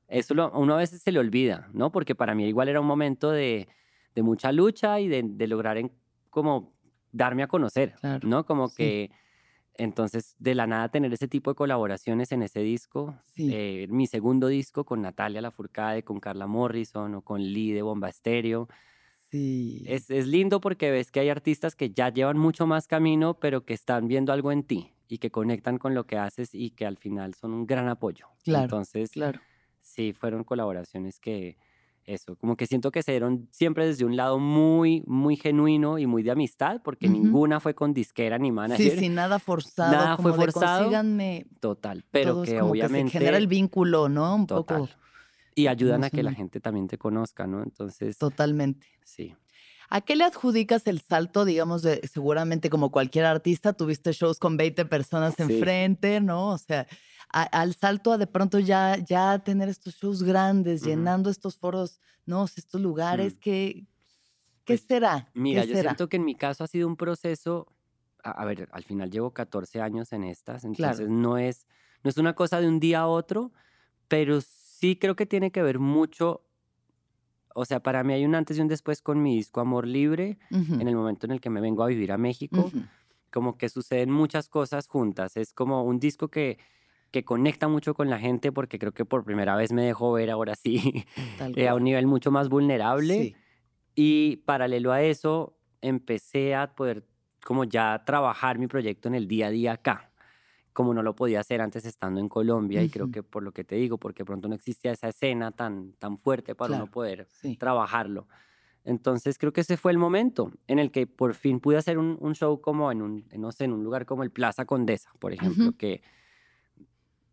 eso lo, uno a veces se le olvida, ¿no? Porque para mí igual era un momento de, de mucha lucha y de, de lograr en, como darme a conocer, ¿no? Como que entonces, de la nada tener ese tipo de colaboraciones en ese disco, eh, mi segundo disco con Natalia Lafourcade, con Carla Morrison o con Lee de Bomba Estéreo. Sí. Es, es, lindo porque ves que hay artistas que ya llevan mucho más camino, pero que están viendo algo en ti y que conectan con lo que haces y que al final son un gran apoyo. Claro. Entonces, claro. sí, fueron colaboraciones que, eso, como que siento que se dieron siempre desde un lado muy, muy genuino y muy de amistad, porque ninguna fue con disquera ni manager. Sí, sí, nada forzado. Nada fue forzado. De total, pero que obviamente... se genera el vínculo, ¿no? Un poco. Y ayudan a que la gente también te conozca, ¿no? Entonces... Totalmente. Sí. ¿A qué le adjudicas el salto, digamos, de seguramente como cualquier artista, tuviste shows con 20 personas enfrente, ¿no? O sea, al salto a de pronto ya, ya tener estos shows grandes, llenando estos foros, ¿no? Estos lugares, ¿qué, qué pues, será? Mira, yo siento que en mi caso ha sido un proceso, a, ver, al final llevo 14 años en estas, entonces no, es, no es una cosa de un día a otro, pero sí creo que tiene que ver mucho o sea, para mí hay un antes y un después con mi disco Amor Libre, en el momento en el que me vengo a vivir a México, como que suceden muchas cosas juntas. Es como un disco que que conecta mucho con la gente porque creo que por primera vez me dejó ver ahora sí eh, a un nivel mucho más vulnerable. Y paralelo a eso, empecé a poder como ya trabajar mi proyecto en el día a día acá, como no lo podía hacer antes estando en Colombia y creo que por lo que te digo, porque pronto no existía esa escena tan, tan fuerte para no poder trabajarlo. Entonces creo que ese fue el momento en el que por fin pude hacer un, show como en un, no sé, en un lugar como el Plaza Condesa, por ejemplo, que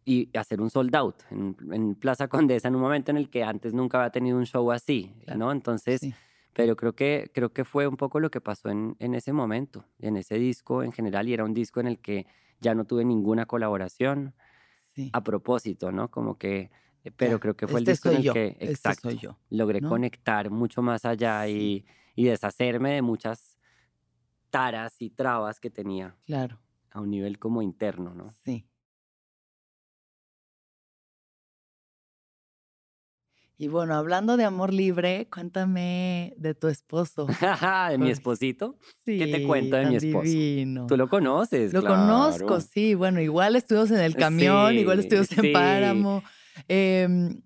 y hacer un sold out en, Plaza Condesa en un momento en el que antes nunca había tenido un show así, ¿no? Entonces, pero creo que, creo que fue un poco lo que pasó en, en ese momento, en ese disco en general, y era un disco en el que ya no tuve ninguna colaboración a propósito, ¿no? Como que, eh, pero creo que fue el este disco en el que, este exacto, yo, logré conectar mucho más allá y, y, deshacerme de muchas taras y trabas que tenía. Claro. A un nivel como interno, ¿no? Sí. Y bueno, hablando de amor libre, cuéntame de tu esposo. ¿De mi esposito? Sí, ¿Qué te cuento de mi esposo? Tú lo conoces. Lo conozco, sí. Bueno, igual estuvimos en el camión, igual estuvimos en Páramo. Em,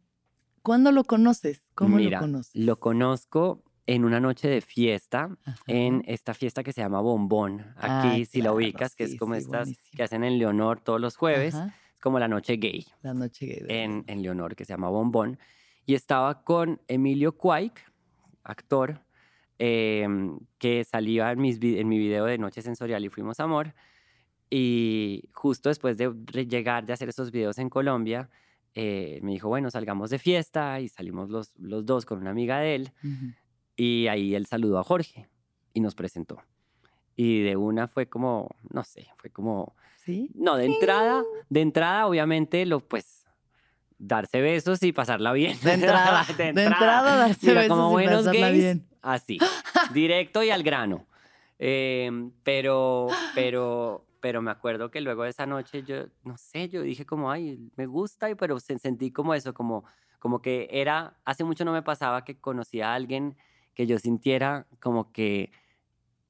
¿Cuándo lo conoces? ¿Cómo lo conoces? Lo conozco en una noche de fiesta, en esta fiesta que se llama Bombón. Aquí, si la ubicas, que es como estas que hacen en Leonor todos los jueves, es como la noche gay. La noche gay. En, en Leonor, que se llama Bombón y estaba con Emilio Quake, actor, em, que salía en, en mi video de Noche Sensorial y Fuimos Amor. Y justo después de llegar, de hacer esos videos en Colombia, eh, me dijo, bueno, salgamos de fiesta y salimos los, los dos con una amiga de él. Y ahí él saludó a Jorge y nos presentó. Y de una fue como, no sé, fue como... ¿Sí? No, de entrada, de entrada obviamente lo pues darse besos y pasarla bien. De entrada. de, entrada. darse besos como y pasarla bien. Así, directo y al grano. Em, pero, pero, pero me acuerdo que luego de esa noche yo, no sé, yo dije como, ay, me gusta, pero sentí como eso, como, como que era, hace mucho no me pasaba que conocía a alguien que yo sintiera como que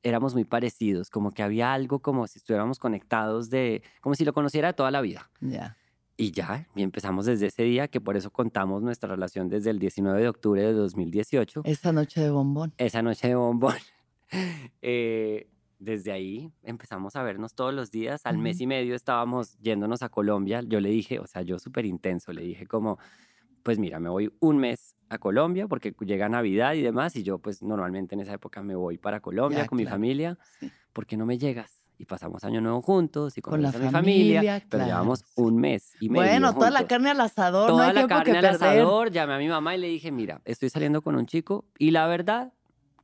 éramos muy parecidos, como que había algo como si estuviéramos conectados de, como si lo conociera toda la vida. Ya. Y ya, y empezamos desde ese día, que por eso contamos nuestra relación desde el 19 de octubre de 2018. Esa noche de bombón. Esa noche de bombón. Eh, desde ahí empezamos a vernos todos los días. Al mes y medio estábamos yéndonos a Colombia. Yo le dije, o sea, yo súper intenso, le dije como, pues mira, me voy un mes a Colombia porque llega Navidad y demás. Y yo pues normalmente en esa época me voy para Colombia con mi familia. ¿Por qué no me llegas? Y pasamos año nuevo juntos y con, la familia, pero llevamos un mes y medio Bueno, toda la carne al asador, toda no hay la carne al asador, llamé a mi mamá y le dije, mira, estoy saliendo con un chico y la verdad,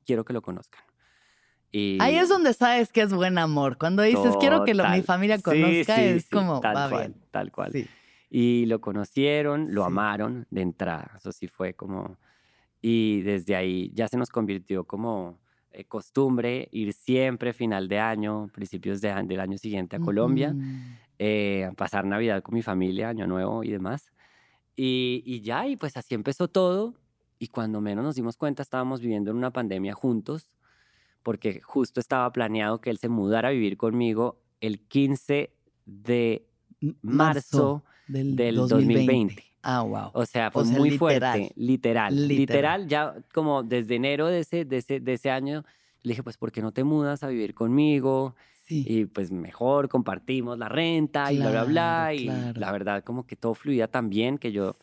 quiero que lo conozcan. Y... Ahí es donde sabes que es buen amor. Cuando dices, quiero que mi familia conozca, es como, tal va cual, Tal cual. Y lo conocieron, lo amaron de entrada. Eso sí fue como... Y desde ahí ya se nos convirtió como eh, costumbre ir siempre final de año, principios de, del año siguiente a Colombia, eh, a pasar Navidad con mi familia, Año Nuevo y demás. Y, y, ya, y pues así empezó todo. Y cuando menos nos dimos cuenta, estábamos viviendo en una pandemia juntos, porque justo estaba planeado que él se mudara a vivir conmigo el 15 de marzo, del, 2020. Ah, wow. O sea, fue muy fuerte, literal, literal, ya como desde enero de ese, de ese, de ese año, le dije, pues, ¿por qué no te mudas a vivir conmigo? Sí. Y pues mejor compartimos la renta y bla, bla, bla. Y la verdad, como que todo fluía tan bien que yo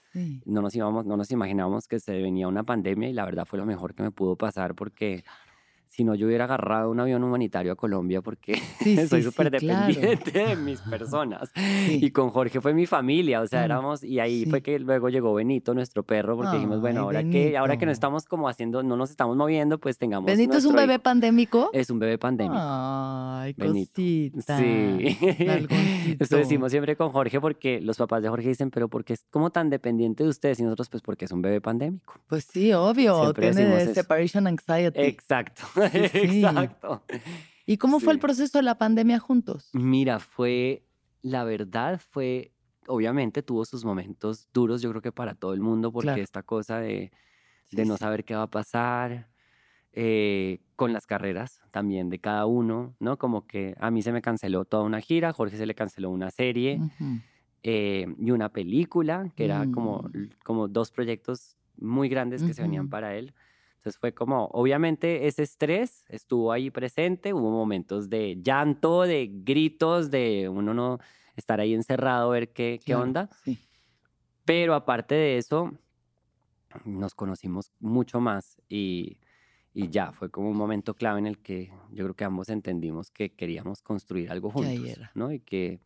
no, nos íbamos, no nos imaginábamos que se venía una pandemia y la verdad fue lo mejor que me pudo pasar porque si no yo hubiera agarrado un avión humanitario a Colombia porque soy súper dependiente de mis personas. Y con Jorge fue mi familia, o sea, éramos, y ahí fue que luego llegó Benito, nuestro perro, porque dijimos, bueno, ahora que, ahora que no estamos como haciendo, no nos estamos moviendo, pues tengamos. ¿Benito es un bebé pandémico? Es un bebé pandémico. Ay, cosita. Sí. Eso decimos siempre con Jorge porque los papás de Jorge dicen, pero ¿por qué es como tan dependiente de ustedes? Y nosotros, pues porque es un bebé pandémico. Pues sí, obvio, tiene separation anxiety. Exacto. Exacto. ¿Y cómo fue el proceso de la pandemia juntos? Mira, fue, la verdad fue, obviamente tuvo sus momentos duros, yo creo que para todo el mundo, porque esta cosa de, de no saber qué va a pasar, eh, con las carreras también de cada uno, ¿no? Como que a mí se me canceló toda una gira, a Jorge se le canceló una serie eh, y una película, que era como, mm. como dos proyectos muy grandes que se venían para él. Entonces fue como, obviamente ese estrés estuvo ahí presente, hubo momentos de llanto, de gritos, de uno no, estar ahí encerrado, ver qué, qué onda. Pero aparte de eso, nos conocimos mucho más y, y, ya, fue como un momento clave en el que yo creo que ambos entendimos que queríamos construir algo juntos, ¿no? Y que,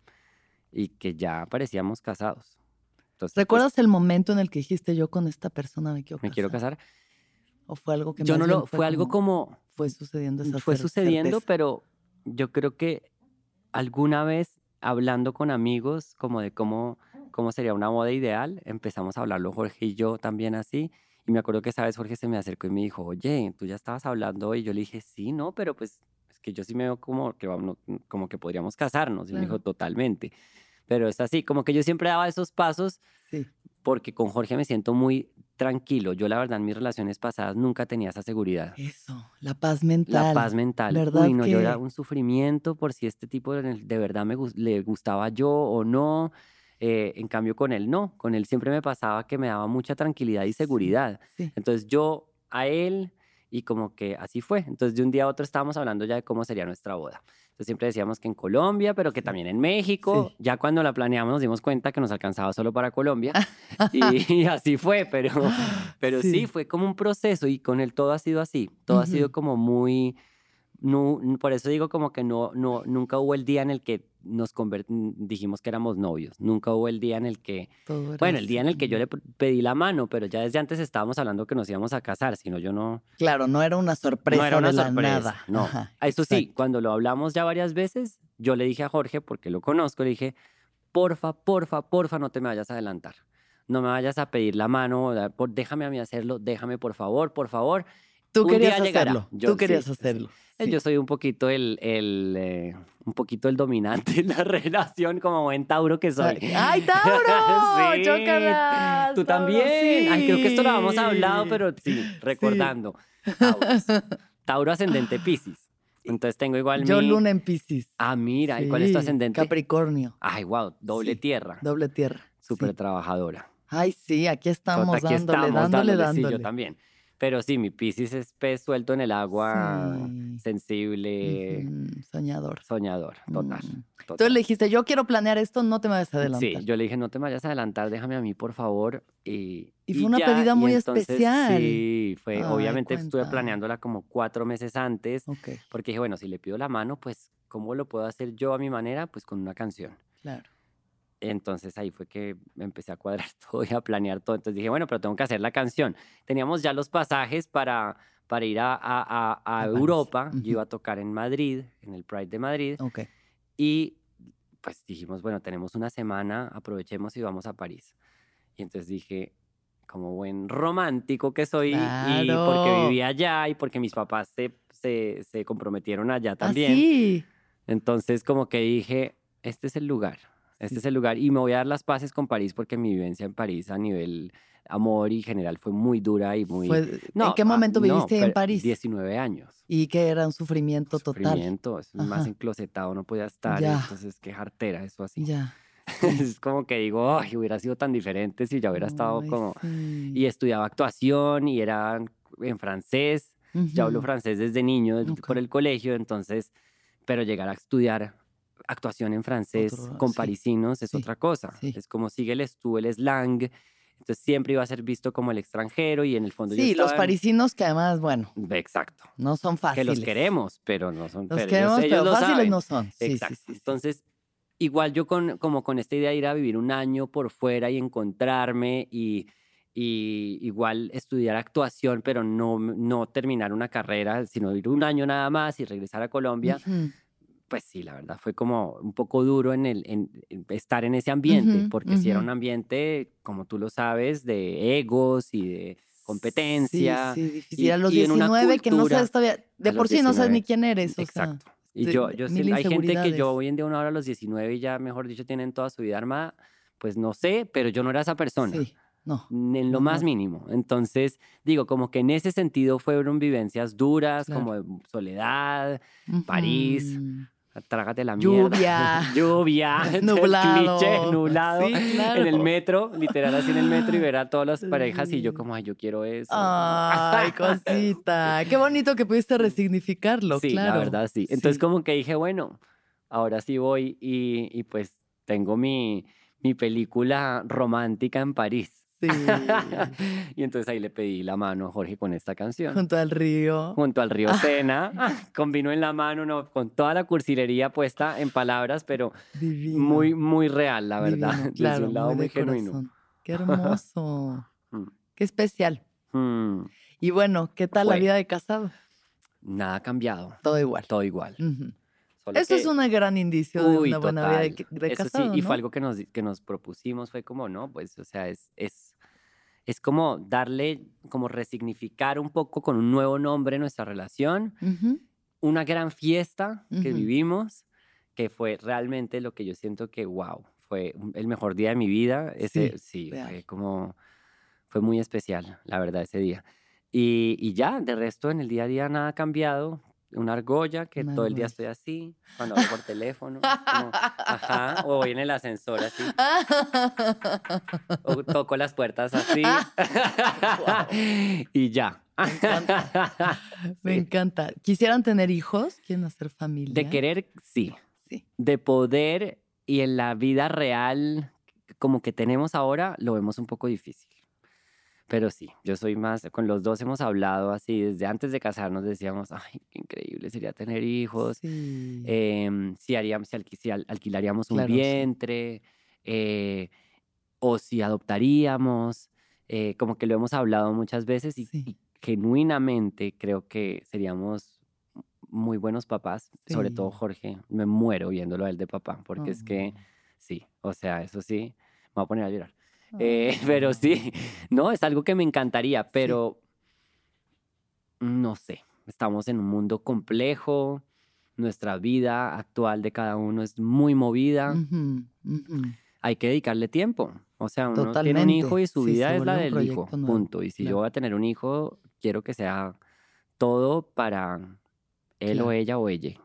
y que ya parecíamos casados. Entonces, pues ¿Recuerdas el momento en el que dijiste yo con esta persona me quiero casar? Me quiero casar. ¿O fue algo que Yo no lo, fue, algo como... Fue sucediendo esa Fue sucediendo, pero yo creo que alguna vez hablando con amigos como de cómo, cómo sería una boda ideal, empezamos a hablarlo Jorge y yo también así. Y me acuerdo que esa vez Jorge se me acercó y me dijo, oye, tú ya estabas hablando y yo le dije, sí, no, pero pues es que yo sí me veo como que, vamos, como que podríamos casarnos. Y me dijo, totalmente. Pero es así, como que yo siempre daba esos pasos sí. porque con Jorge me siento muy tranquilo. Yo la verdad en mis relaciones pasadas nunca tenía esa seguridad. Eso, la paz mental. La paz mental. ¿Verdad Uy, no, yo era un sufrimiento por si este tipo de verdad me le gustaba yo o no. Eh, en cambio con él no, con él siempre me pasaba que me daba mucha tranquilidad y seguridad. Entonces yo a él y como que así fue. Entonces de un día a otro estábamos hablando ya de cómo sería nuestra boda. Entonces siempre decíamos que en Colombia, pero que también en México. Ya cuando la planeamos nos dimos cuenta que nos alcanzaba solo para Colombia. y, así fue, pero, pero sí. fue como un proceso y con él todo ha sido así. Todo ha sido como muy no, por eso digo como que no, no, nunca hubo el día en el que nos dijimos que éramos novios. Nunca hubo el día en el que, bueno, el día en el que yo le pedí la mano, pero ya desde antes estábamos hablando que nos íbamos a casar, sino yo no. Claro, no era una sorpresa. No era una sorpresa. Nada. No. Eso sí, cuando lo hablamos ya varias veces, yo le dije a Jorge, porque lo conozco, le dije, porfa, porfa, porfa, no te me vayas a adelantar. No me vayas a pedir la mano, déjame a mí hacerlo, déjame por favor, por favor. Tú querías hacerlo. Tú querías hacerlo. Yo soy un poquito el, el eh, un poquito el dominante en la relación como buen Tauro que soy. ¡Ay, Tauro! sí. Tú también. Ay, creo que esto lo habíamos hablado, pero sí, recordando. Tauro ascendente Pisces. Entonces tengo igual Yo luna en Pisces. Ah, mira, ¿y cuál es tu ascendente? Capricornio. Ay, wow, doble tierra. Doble tierra. Súper trabajadora. Ay, sí, aquí estamos aquí dándole, estamos, dándole, dándole. Sí, yo también. Pero sí, mi Piscis es pez suelto en el agua, sensible. Soñador. Soñador, total, mm. Entonces le dijiste, yo quiero planear esto, no te me vayas a adelantar. Sí, yo le dije, no te vayas a adelantar, déjame a mí, por favor. Y, y fue una pedida muy especial. Sí, fue, obviamente estuve planeándola como cuatro meses antes, porque dije, bueno, si le pido la mano, pues, ¿cómo lo puedo hacer yo a mi manera? Pues con una canción. Claro. Entonces ahí fue que empecé a cuadrar todo y a planear todo. Entonces dije, bueno, pero tengo que hacer la canción. Teníamos ya los pasajes para, para ir a, a, a, Europa. Yo iba a tocar en Madrid, en el Pride de Madrid. Okay. Y pues dijimos, bueno, tenemos una semana, aprovechemos y vamos a París. Y entonces dije, como buen romántico que soy, y porque vivía allá y porque mis papás se, se, se comprometieron allá ¿Ah, también. sí? Entonces como que dije, este es el lugar este es el lugar. Y me voy a dar las paces con París porque mi vivencia en París a nivel amor y general fue muy dura y muy... ¿En qué momento viviste en París? 19 años. Y que era un sufrimiento, total. Sufrimiento, es más enclosetado, no podía estar. Entonces, qué jartera, eso así. Ya. es como que digo, ay, hubiera sido tan diferente si ya hubiera estado como... Y estudiaba actuación y era en francés. Ya hablo francés desde niño, por el colegio, entonces, pero llegar a estudiar actuación en francés con parisinos es otra cosa. Es como sígueles tú el slang. Entonces siempre iba a ser visto como el extranjero y en el fondo Sí, los parisinos que además, bueno. Exacto. No son fáciles. Que los queremos, pero no son. Los queremos, pero fáciles no son. Exacto. Entonces, igual yo con, como con esta idea de ir a vivir un año por fuera y encontrarme y, y igual estudiar actuación, pero no, no terminar una carrera, sino ir un año nada más y regresar a Colombia pues sí, la verdad fue como un poco duro en, el, en, estar en ese ambiente, porque si era un ambiente, como tú lo sabes, de egos y de competencia. Sí, sí difícil. Y, a los 19 que no sabes todavía, de por sí no sabes ni quién eres. Exacto. y yo, yo sí, hay gente que yo hoy en día, una hora a los 19 y ya, mejor dicho, tienen toda su vida armada, pues no sé, pero yo no era esa persona. Sí. No. En lo más mínimo. Entonces, digo, como que en ese sentido fueron vivencias duras, como de soledad, París, trágate la mierda. Lluvia. Lluvia. nublado. Cliché, nublado. En el metro, literal así en el metro y ver a todas las parejas y yo como, ay, yo quiero eso. Ay, cosita. Qué bonito que pudiste resignificarlo, sí, claro. la verdad sí. Entonces como que dije, bueno, ahora sí voy y, y pues tengo mi, mi película romántica en París. Sí. y entonces ahí le pedí la mano a Jorge con esta canción. Junto al río. Junto al río Sena, con vino en la mano, no, con toda la cursilería puesta en palabras, pero muy, muy real, la verdad. claro, un lado muy, genuino. Qué hermoso. Mm. Qué especial. Mm. Y bueno, ¿qué tal la vida de casado? Nada ha cambiado. Todo igual. Todo igual. Eso es un gran indicio de una buena vida de, casado. sí, y fue algo que nos, que nos propusimos, fue como, no, pues, o sea, es, es, es como darle, como resignificar un poco con un nuevo nombre nuestra relación, una gran fiesta que vivimos, que fue realmente lo que yo siento que, wow, fue el mejor día de mi vida. Ese, sí, fue como, fue muy especial, la verdad, ese día. Y, y, ya, de resto, en el día a día nada ha cambiado una argolla que todo el día estoy así, cuando hablo por teléfono, ajá, o voy en el ascensor así, o toco las puertas así, y ya. Me encanta. Me encanta. ¿Quisieran tener hijos? ¿Quieren hacer familia? De querer, sí. sí. De poder y en la vida real, como que tenemos ahora, lo vemos un poco difícil. Pero sí, yo soy más, con los dos hemos hablado así, desde antes de casarnos decíamos, ay, qué increíble sería tener hijos, em, si, haríamos, si, alquilaríamos un vientre, eh, o si adoptaríamos, eh, como que lo hemos hablado muchas veces y, genuinamente creo que seríamos muy buenos papás, sobre todo Jorge, me muero viéndolo a él de papá, porque es que sí, o sea, eso sí, me voy a poner a llorar. Eh, pero sí, no, es algo que me encantaría, pero no sé, estamos en un mundo complejo, nuestra vida actual de cada uno es muy movida, hay que dedicarle tiempo. O sea, uno tiene un hijo y su vida es la del hijo, punto. Y si yo voy a tener un hijo, quiero que sea todo para él o ella o ella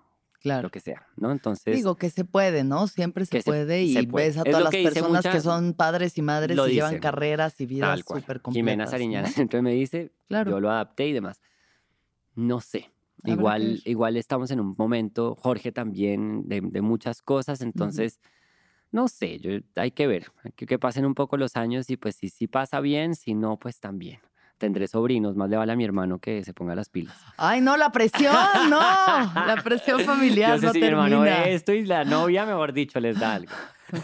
claro. lo que sea, ¿no? Entonces... Digo que se puede, ¿no? Siempre se, puede y ves a todas las personas que son padres y madres y llevan carreras y vidas súper complejas. Jimena Sariñana entonces me dice, claro. yo lo adapté y demás. No sé, igual, igual estamos en un momento, Jorge también, de, muchas cosas, entonces... No sé, yo, hay que ver, que, que pasen un poco los años y pues si sí pasa bien, si no, pues también tendré sobrinos, más le vale a mi hermano que se ponga las pilas. Ay, no, la presión, no, la presión familiar. Yo sé si mi hermano esto y la novia, mejor dicho, les da algo.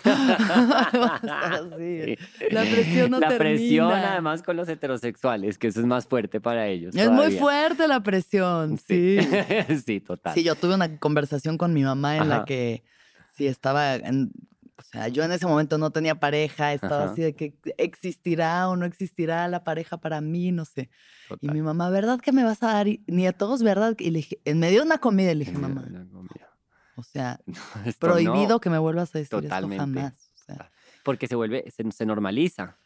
La presión no La presión, además, con los heterosexuales, que eso es más fuerte para ellos. Es muy fuerte la presión, sí. Sí, total. Sí, yo tuve una conversación con mi mamá en la que sí estaba en, o sea, yo en ese momento no tenía pareja, estaba así de que existirá o no existirá la pareja para mí, no sé. Y mi mamá, ¿verdad que me vas a dar nietos, verdad? Y le dije, en medio de una comida, le dije, mamá. O sea, prohibido que me vuelvas a decir esto jamás. Porque se vuelve, se, normaliza.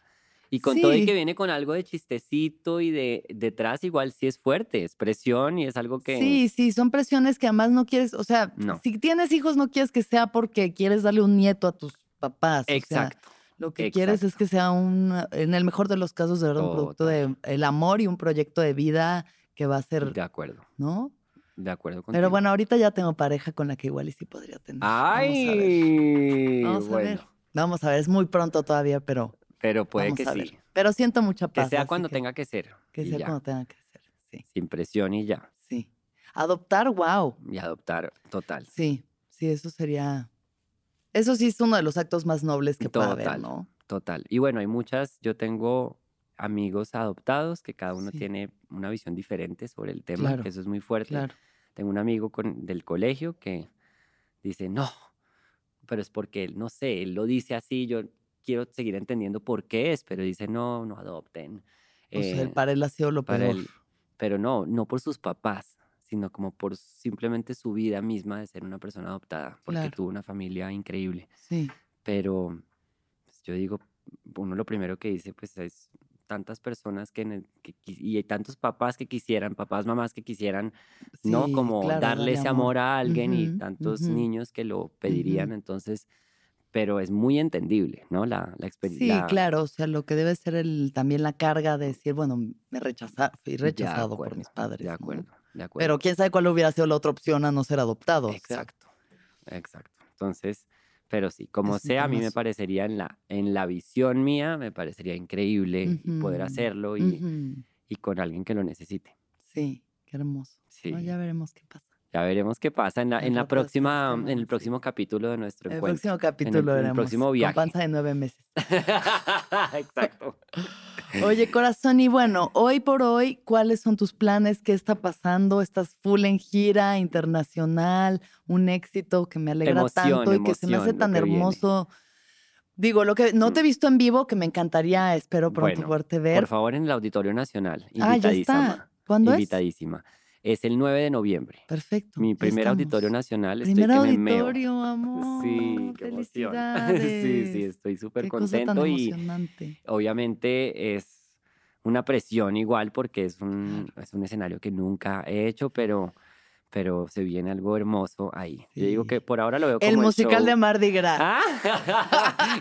Y con todo y que viene con algo de chistecito y de detrás, igual sí es fuerte, es presión y es algo que. Sí, sí, son presiones que además no quieres, o sea, si tienes hijos, no quieres que sea porque quieres darle un nieto a tus papás. Exacto. lo que quieres es que sea un, en el mejor de los casos, de verdad, un producto de el amor y un proyecto de vida que va a ser. De acuerdo. ¿No? De acuerdo Pero bueno, ahorita ya tengo pareja con la que igual y sí podría tener. ¡Ay! Vamos a ver. Vamos a ver, es muy pronto todavía, pero pero puede que sí. Pero siento mucha paz. Que sea cuando tenga que ser. Que sea cuando tenga que ser, sí. Sin presión y ya. Sí. Adoptar, wow. Y adoptar, total. Sí, sí, eso sería. Eso sí es uno de los actos más nobles que puede haber, ¿no? Total. Y bueno, hay muchas. Yo tengo amigos adoptados que cada uno tiene una visión diferente sobre el tema, que eso es muy fuerte. Claro. Tengo un amigo con, del colegio que dice, no, pero es porque él, no sé, él lo dice así, yo quiero seguir entendiendo por qué es, pero dice, no, no adopten. O sea, para él ha sido lo peor. pero no, no por sus papás, sino como por simplemente su vida misma de ser una persona adoptada, porque tuvo una familia increíble. Sí. Pero pues, yo digo, uno lo primero que dice, pues es tantas personas que, y hay tantos papás que quisieran, papás, mamás que quisieran, ¿no? Como darle ese amor a alguien y tantos niños que lo pedirían. Entonces, pero es muy entendible, ¿no? La, la experiencia. Sí, claro, o sea, lo que debe ser el, también la carga de decir, bueno, me rechazaron, fui rechazado por mis padres. De acuerdo, de acuerdo. Pero quién sabe cuál hubiera sido la otra opción a no ser adoptado. Exacto, exacto. Entonces, pero sí, como sea, a mí me parecería en la, en la visión mía, me parecería increíble poder hacerlo y, y, con alguien que lo necesite. Sí, qué hermoso. Sí. ya veremos qué pasa. Ya veremos qué pasa en la, en la próxima, en el próximo capítulo de nuestro el encuentro. Próximo capítulo en el, próximo viaje. Con panza de nueve meses. Exacto. Oye, corazón, y bueno, hoy por hoy, ¿cuáles son tus planes? ¿Qué está pasando? ¿Estás full en gira internacional? Un éxito que me alegra tanto y que se me hace tan hermoso. Digo, lo que no te he mm. visto en vivo, que me encantaría, espero pronto poderte ver. Por favor, en el Auditorio Nacional. Invitadísima. Ah, ya está. ¿Cuándo Invitadísima. Es el 9 de noviembre. Perfecto. Mi primer auditorio nacional. Primer auditorio, amor. Sí, qué emoción. sí, sí, estoy súper contento y obviamente es una presión igual porque es un, es un escenario que nunca he hecho, pero pero se viene algo hermoso ahí. Yo digo que por ahora lo veo como el musical de Mardi Gras. ¿Ah?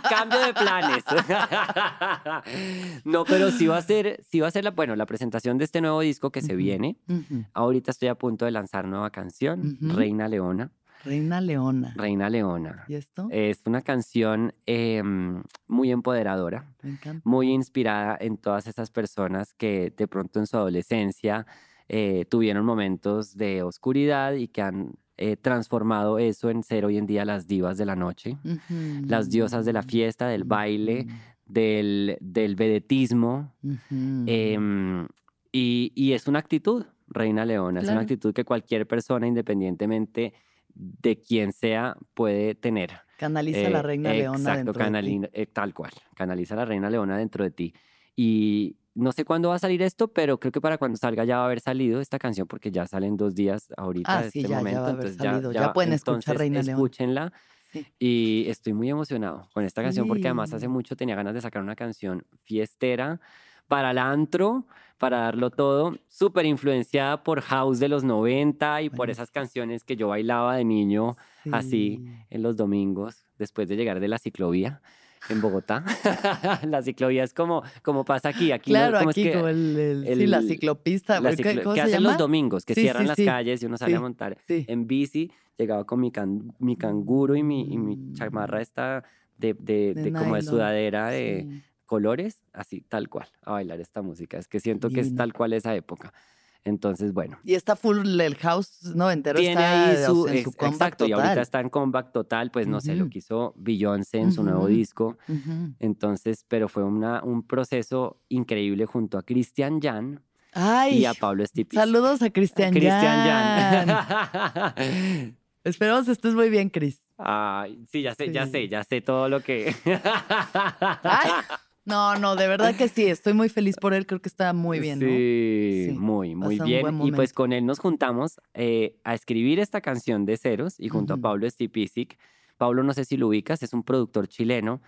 Cambio de planes. no, pero sí va a ser, sí va a ser la, bueno, la presentación de este nuevo disco que se viene. Ahorita estoy a punto de lanzar nueva canción, Reina Leona. Reina Leona. Reina Leona. ¿Y esto? Es una canción em, muy empoderadora, muy inspirada en todas esas personas que de pronto en su adolescencia eh, tuvieron momentos de oscuridad y que han eh, transformado eso en ser hoy en día las divas de la noche, las diosas de la fiesta, del baile, del, del vedetismo. Em, y, es una actitud, Reina Leona, es una actitud que cualquier persona, independientemente de quién sea, puede tener. Canaliza la Reina Leona dentro de ti. Eh, tal cual, canaliza la Reina Leona dentro de ti. Y, no sé cuándo va a salir esto, pero creo que para cuando salga ya va a haber salido esta canción porque ya salen dos días ahorita ah, de sí, este ya, momento. Ya, va a haber salido. ya, pueden escuchar Reina escúchenla. Y estoy muy emocionado con esta canción porque además hace mucho tenía ganas de sacar una canción fiestera para el antro, para darlo todo, súper influenciada por House de los 90 y por esas canciones que yo bailaba de niño así en los domingos después de llegar de la ciclovía en Bogotá. la ciclovía es como, como pasa aquí. aquí claro, aquí como el, sí, la ciclopista. que hacen los domingos, que cierran las calles y uno sale a montar en bici. Llegaba con mi, mi canguro y mi, y mi chamarra esta de, de, como de sudadera de colores, así tal cual, a bailar esta música. Es que siento que es tal cual esa época. Entonces, bueno. Y está full el house no entero Tiene está ahí su, en su exacto, y ahorita está en comeback total, pues no sé, lo que hizo Beyoncé en su nuevo disco. Entonces, pero fue una, un proceso increíble junto a Christian Jan. y a Pablo Stipis. Saludos a Cristian Jan. Jan. Esperamos que estés muy bien, Cris. Ay, sí, ya sé, ya sé, ya sé todo lo que. Ay. No, no, de verdad que sí, estoy muy feliz por él, creo que está muy bien. ¿no? Sí, muy, muy bien. Y pues con él nos juntamos eh, a escribir esta canción de ceros y junto a Pablo Stipisic. Pablo, no sé si lo ubicas, es un productor chileno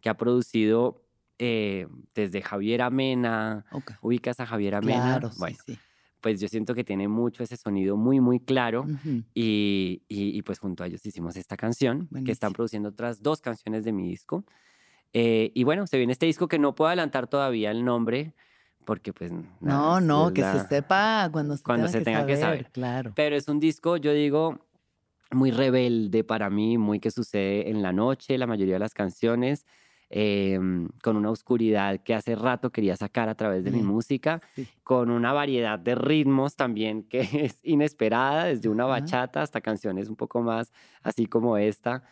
que ha producido eh, desde Javier Amena. ¿Ubicas a Javier Amena? Claro, bueno, sí, Pues yo siento que tiene mucho ese sonido muy, muy claro. y, y, pues junto a ellos hicimos esta canción, que están produciendo otras dos canciones de mi disco. Eh, y bueno, se viene este disco que no puedo adelantar todavía el nombre, porque pues... no, no, que se sepa cuando se, cuando tenga, se que tenga que saber. Claro. Pero es un disco, yo digo, muy rebelde para mí, muy que sucede en la noche, la mayoría de las canciones. Em, con una oscuridad que hace rato quería sacar a través de mi música, con una variedad de ritmos también que es inesperada, desde una bachata hasta canciones un poco más así como esta.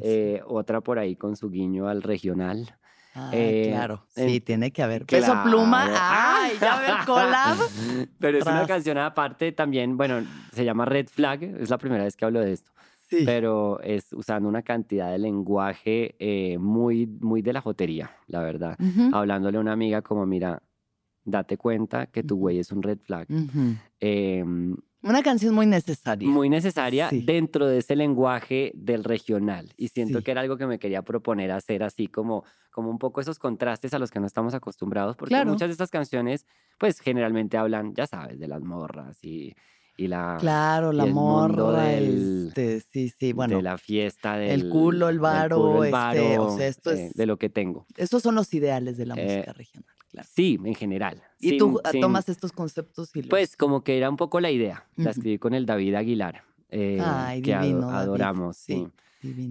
Eh, otra por ahí con su guiño al regional. Ah, eh, claro. Sí, tiene que haber. Peso pluma. ¡Ay! Ya ver collab. Pero es una canción aparte también, bueno, se llama Red Flag. Es la primera vez que hablo de esto. Sí. Pero es usando una cantidad de lenguaje eh, muy, muy de la jotería, la verdad. Hablándole a una amiga como, mira, date cuenta que tu güey es un red flag. Una canción muy necesaria. Muy necesaria dentro de ese lenguaje del regional. Y siento que era algo que me quería proponer hacer así como, como un poco esos contrastes a los que no estamos acostumbrados. Porque muchas de estas canciones, pues generalmente hablan, ya sabes, de las morras y, y la... Claro, la morra, este, sí, sí, bueno. De la fiesta, del... El culo, el varo, este, o sea, esto eh, es... de lo que tengo. Estos son los ideales de la música eh, regional. Sí, en general. ¿Y tú ah, tomas estos conceptos y Pues como que era un poco la idea. La escribí con el David Aguilar, eh, que adoramos, sí.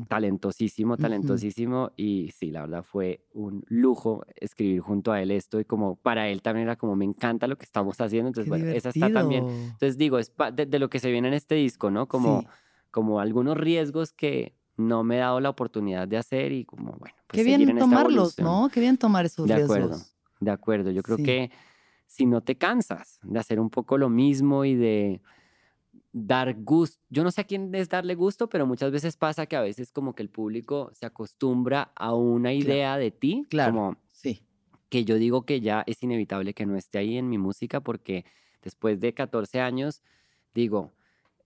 Talentosísimo, talentosísimo. Y sí, la verdad fue un lujo escribir junto a él esto. Y como para él también era como, me encanta lo que estamos haciendo. Entonces, bueno, esa está también. Entonces digo, es de, lo que se viene en este disco, ¿no? Como, como algunos riesgos que no me he dado la oportunidad de hacer y como, bueno, pues Qué bien tomarlos, ¿no? Qué bien tomar esos de riesgos. Acuerdo, de acuerdo, yo creo que si no te cansas de hacer un poco lo mismo y de dar gusto, yo no sé a quién es darle gusto, pero muchas veces pasa que a veces como que el público se acostumbra a una idea de ti, claro, como sí. que yo digo que ya es inevitable que no esté ahí en mi música porque después de 14 años digo,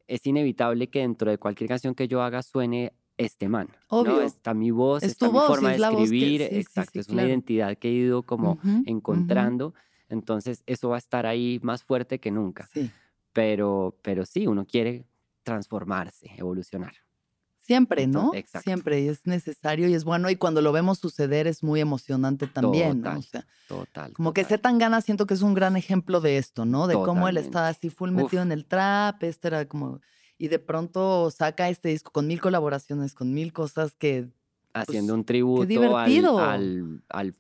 es inevitable que dentro de cualquier canción que yo haga suene este man. Obvio. Está mi voz, está mi forma de escribir, exacto, es una identidad que he ido como encontrando. Entonces, eso va a estar ahí más fuerte que nunca. Sí. Pero, pero sí, uno quiere transformarse, evolucionar. Siempre, ¿no? Exacto. Siempre, y es necesario y es bueno. Y cuando lo vemos suceder es muy emocionante también, total, ¿no? O sea, total. Como que que tan gana siento que es un gran ejemplo de esto, ¿no? De cómo él estaba así full metido en el trap, este era como y de pronto saca este disco con mil colaboraciones, con mil cosas que... Pues, Haciendo un tributo al, al,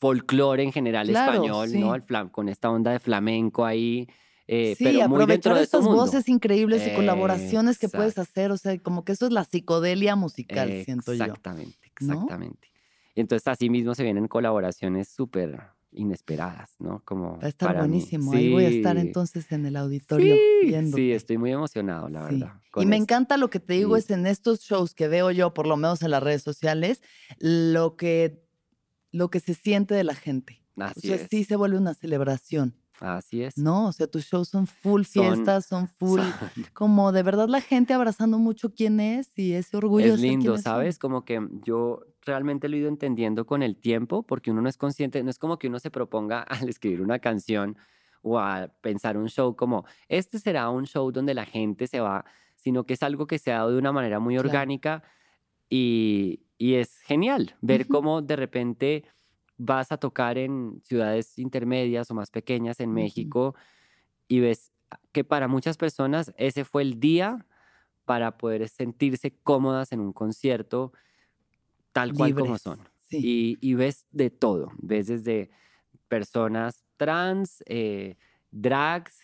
folclore en general español, ¿no? Al con esta onda de flamenco ahí. Eh, sí, pero aprovechar de estas voces increíbles y colaboraciones que puedes hacer, o sea, como que eso es la psicodelia musical, siento yo. Exactamente, exactamente. Y entonces así mismo se vienen colaboraciones súper inesperadas, ¿no? Como Va a estar buenísimo. Ahí voy a estar entonces en el auditorio sí, Sí, estoy muy emocionado, la verdad. Y me encanta lo que te digo es en estos shows que veo yo, por lo menos en las redes sociales, lo que, lo que se siente de la gente. Así o sea, sí se vuelve una celebración. Así es. No, o sea, tus shows son full fiestas, son, full, como de verdad la gente abrazando mucho quién es y ese orgullo. Es lindo, ¿sabes? Como que yo realmente lo he ido entendiendo con el tiempo, porque uno no es consciente, no es como que uno se proponga al escribir una canción o a pensar un show como, este será un show donde la gente se va, sino que es algo que se ha dado de una manera muy orgánica y, es genial ver cómo de repente vas a tocar en ciudades intermedias o más pequeñas en México y ves que para muchas personas ese fue el día para poder sentirse cómodas en un concierto tal cual como son. Y, ves de todo, ves desde personas trans, eh, drags,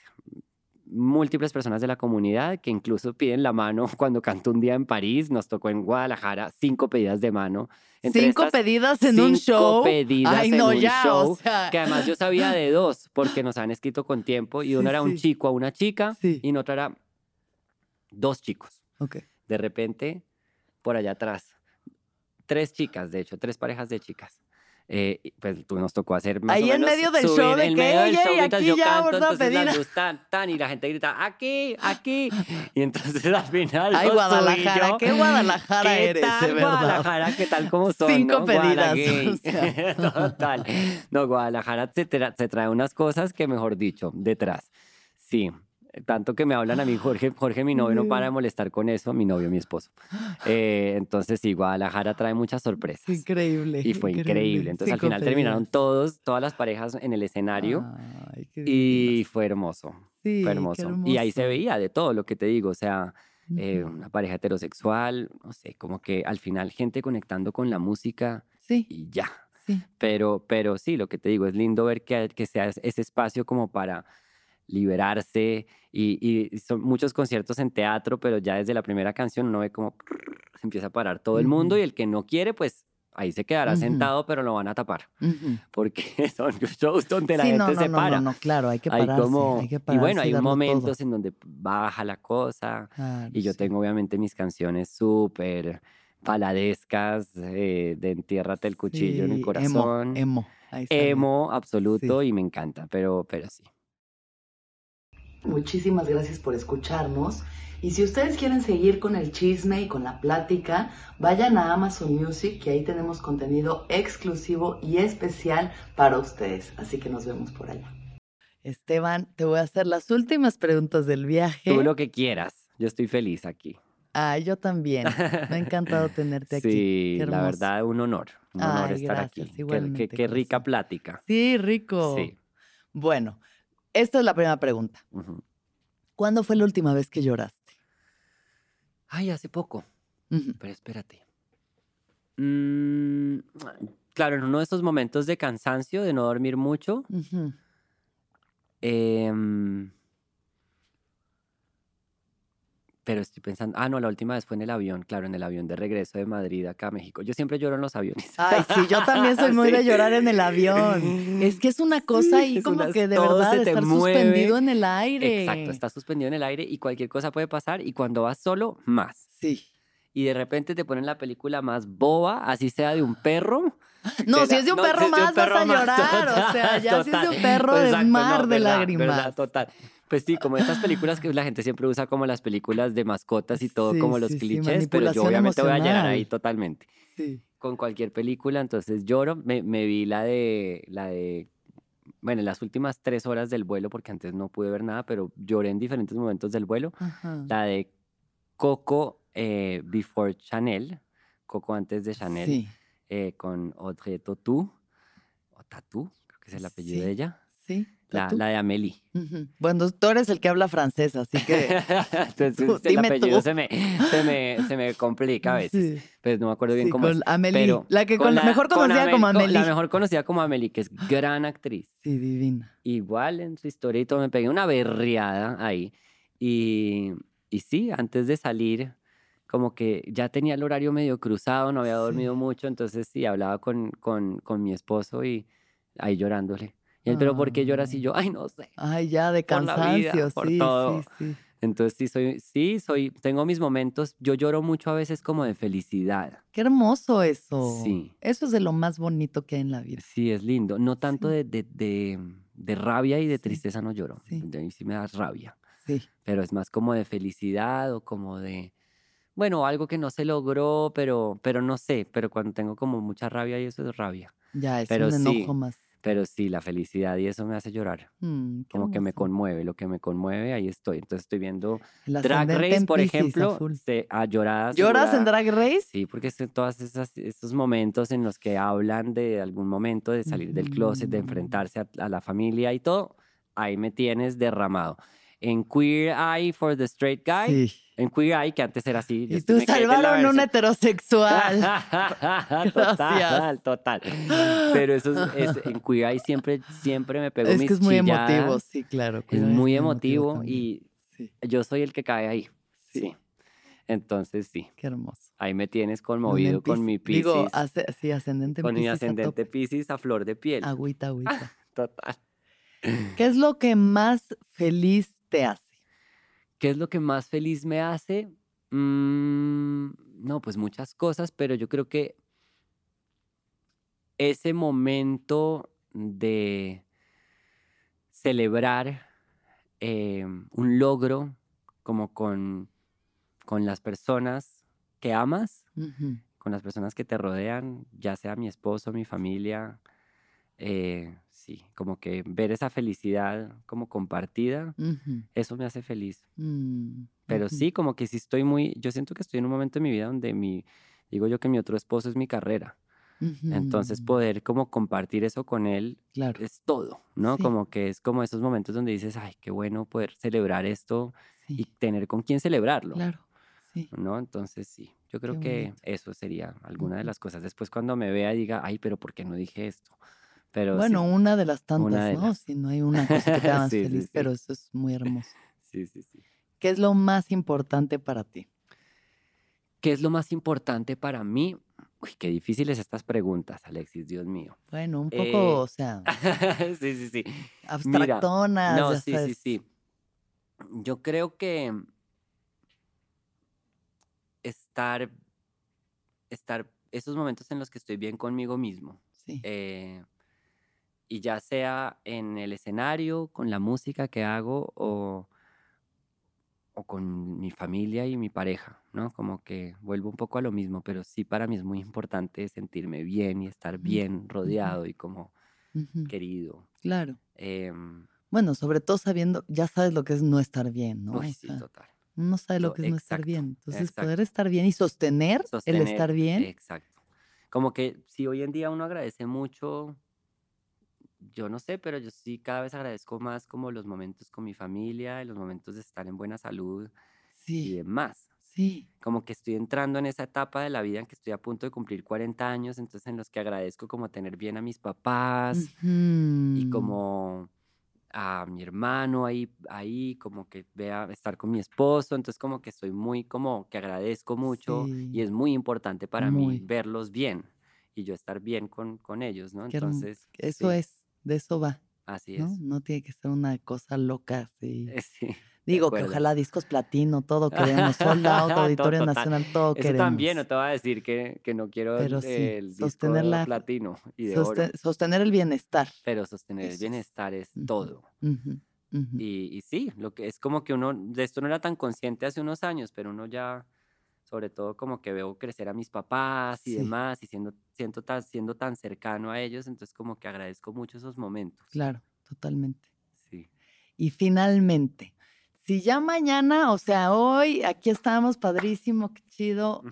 múltiples personas de la comunidad que incluso piden la mano cuando canto un día en París, nos tocó en Guadalajara cinco pedidas de mano. cinco pedidas en un show. Cinco pedidas en un show. Que además yo sabía de dos porque nos han escrito con tiempo y uno era un chico a una chica y en otro era dos chicos. Okay. De repente, por allá atrás, tres chicas, de hecho, tres parejas de chicas. Eh, pues tú nos tocó hacer más Ahí o en medio del show de que, oye, aquí yo ya, canto, entonces la luz tan, tan, y la gente grita, aquí, aquí. Y entonces al final Ay, Guadalajara, ¿qué Guadalajara ¿Qué eres, tal Guadalajara? ¿Qué tal como son, Cinco no? pedidas. Total. No, Guadalajara se, se trae unas cosas que, mejor dicho, detrás. Sí, tanto que me hablan a mí, Jorge, Jorge, mi novio, no para de molestar con eso, mi novio, mi esposo. Eh, entonces, sí, Guadalajara trae muchas sorpresas. Increíble. Y fue increíble. Entonces, al final terminaron todos, todas las parejas en el escenario. y fue hermoso. Sí, fue hermoso. Y ahí se veía de todo lo que te digo, o sea, eh, una pareja heterosexual, no sé, como que al final gente conectando con la música sí. y ya. Sí. Pero, pero sí, lo que te digo, es lindo ver que, que sea ese espacio como para liberarse y, son muchos conciertos en teatro, pero ya desde la primera canción uno ve como se empieza a parar todo el mundo y el que no quiere, pues ahí se quedará sentado, pero lo van a tapar. Porque son shows donde la gente se para. No, no, claro, hay que pararse. Hay que y bueno, hay momentos en donde baja la cosa. y yo tengo obviamente mis canciones súper paladescas eh, de Entiérrate el cuchillo en el corazón. Emo, emo. Emo, absoluto, y me encanta, pero, pero sí. Muchísimas gracias por escucharnos. Y si ustedes quieren seguir con el chisme y con la plática, vayan a Amazon Music, que ahí tenemos contenido exclusivo y especial para ustedes. Así que nos vemos por allá. Esteban, te voy a hacer las últimas preguntas del viaje. Tú lo que quieras. Yo estoy feliz aquí. Ah, yo también. Me ha encantado tenerte aquí. Sí, la verdad, un honor. Un honor estar aquí. Qué, qué, rica plática. Sí, rico. Sí. Bueno, esta es la primera pregunta. ¿Cuándo fue la última vez que lloraste? Ay, hace poco. Pero espérate. Mm, claro, en uno de esos momentos de cansancio, de no dormir mucho, pero estoy pensando, ah, no, la última vez fue en el avión, claro, en el avión de regreso de Madrid acá a México. Yo siempre lloro en los aviones. Ay, sí, yo también soy muy de llorar en el avión. Es que es una cosa ahí como que de verdad estar suspendido en el aire. Exacto, está suspendido en el aire y cualquier cosa puede pasar y cuando vas solo, más. Sí. Y de repente te ponen la película más boba, así sea de un perro. No, si es de un perro más vas a llorar, o sea, ya si es de un perro de mar de lágrimas. total. Pues sí, como estas películas que la gente siempre usa como las películas de mascotas y todo, como los clichés, pero yo obviamente voy a llorar ahí totalmente. Sí. Con cualquier película, entonces lloro. Me, vi la de, la de, bueno, las últimas tres horas del vuelo, porque antes no pude ver nada, pero lloré en diferentes momentos del vuelo. La de Coco eh, Before Chanel, Coco antes de Chanel, eh, con Audrey Tautou, o Tatou, creo que es el apellido de ella. Sí. La, de Amélie. Bueno, tú eres el que habla francés, así que. Entonces, el apellido se me, se, me, se me, complica a veces. Pues no me acuerdo bien cómo es. Amélie. la que con la, mejor conocida como Amélie. La mejor conocida como Amélie, que es gran actriz. Sí, divina. Igual en su historia y todo, me pegué una berriada ahí. Y, y sí, antes de salir, como que ya tenía el horario medio cruzado, no había dormido mucho, entonces sí, hablaba con, con, con mi esposo y ahí llorándole pero ¿por qué lloras? Y yo, ay, no sé. Ay, ya, de cansancio, por sí, todo. sí, sí. Entonces sí soy, sí, soy, tengo mis momentos. Yo lloro mucho a veces como de felicidad. Qué hermoso eso. Sí. Eso es de lo más bonito que hay en la vida. Sí, es lindo. No tanto de, de, de, rabia y de tristeza no lloro. Sí. De mí sí me da rabia. Sí. Pero es más como de felicidad o como de, bueno, algo que no se logró, pero, pero no sé. Pero cuando tengo como mucha rabia y eso es rabia. Ya, es un enojo más. Pero sí, la felicidad y eso me hace llorar. Mm, como que me conmueve, lo que me conmueve, ahí estoy. Entonces estoy viendo Drag Race, por ejemplo, a, lloradas. ¿Lloras en Drag Race? Sí, porque es todos esos momentos en los que hablan de algún momento de salir del closet, de enfrentarse a la familia y todo, ahí me tienes derramado en Queer Eye for the Straight Guy. En Queer Eye, que antes era así. Y tú salvaron un heterosexual. total, total. Pero eso es, en Queer Eye siempre, siempre me pegó es mis que es muy emotivo, sí, claro. Es muy emotivo, y yo soy el que cae ahí. Sí. Entonces, sí. Qué hermoso. Ahí me tienes conmovido con mi Piscis. Digo, sí, ascendente Con mi ascendente Piscis a flor de piel. Agüita, agüita. Total. ¿Qué es lo que más feliz te hace? ¿Qué es lo que más feliz me hace? Mm, no, pues muchas cosas, pero yo creo que ese momento de celebrar eh, un logro como con, con las personas que amas, con las personas que te rodean, ya sea mi esposo, mi familia, eh, sí, como que ver esa felicidad como compartida, eso me hace feliz. Mm, Pero sí, como que sí estoy muy, yo siento que estoy en un momento de mi vida donde mi, digo yo que mi otro esposo es mi carrera. Entonces poder como compartir eso con él es todo, ¿no? Como que es como esos momentos donde dices, ay, qué bueno poder celebrar esto y tener con quién celebrarlo. Claro. Sí. ¿No? Entonces sí, yo creo que eso sería alguna de las cosas. Después cuando me vea diga, ay, pero ¿por qué no dije esto? Bueno, una de las tantas, ¿no? Si no hay una cosa que te haga feliz, pero eso es muy hermoso. Sí, sí, sí. ¿Qué es lo más importante para ti? ¿Qué es lo más importante para mí? Uy, qué difíciles estas preguntas, Alexis, Dios mío. Bueno, un poco, o eh, sea. sí, sí, sí. Abstractonas. no, sí, sí, sí. Yo creo que estar, estar, esos momentos en los que estoy bien conmigo mismo. Sí. Eh, y ya sea en el escenario, con la música que hago o, o con mi familia y mi pareja, ¿no? Como que vuelvo un poco a lo mismo, pero sí para mí es muy importante sentirme bien y estar bien rodeado y como querido. Claro. Em, bueno, sobre todo sabiendo, ya sabes lo que es no estar bien, ¿no? sí, total. Uno sabe lo que es no estar bien. Entonces, poder estar bien y sostener, el estar bien. Exacto. Como que si hoy en día uno agradece mucho yo no sé, pero yo sí cada vez agradezco más como los momentos con mi familia, los momentos de estar en buena salud y demás. Sí. Como que estoy entrando en esa etapa de la vida en que estoy a punto de cumplir 40 años, entonces en los que agradezco como tener bien a mis papás y como a mi hermano ahí, ahí, como que vea estar con mi esposo, entonces como que estoy muy como que agradezco mucho y es muy importante para mí verlos bien y yo estar bien con, con ellos, ¿no? Entonces... Eso es, de eso va. Así es. ¿no? tiene que ser una cosa loca así. Sí. Digo que ojalá discos platino, todo queremos, soldado, Auditorio Nacional, todo Eso queremos. también, no te voy a decir que, que no quiero el, disco platino y de oro. Sostener el bienestar. Pero sostener el bienestar es todo. Y, y, sí, lo que es como que uno, de esto no era tan consciente hace unos años, pero uno ya, sobre todo como que veo crecer a mis papás y demás, y siendo, siento tan, siendo tan cercano a ellos, entonces como que agradezco mucho esos momentos. Claro, totalmente. Sí. Y finalmente, si ya mañana, o sea, hoy aquí estamos, padrísimo, qué chido.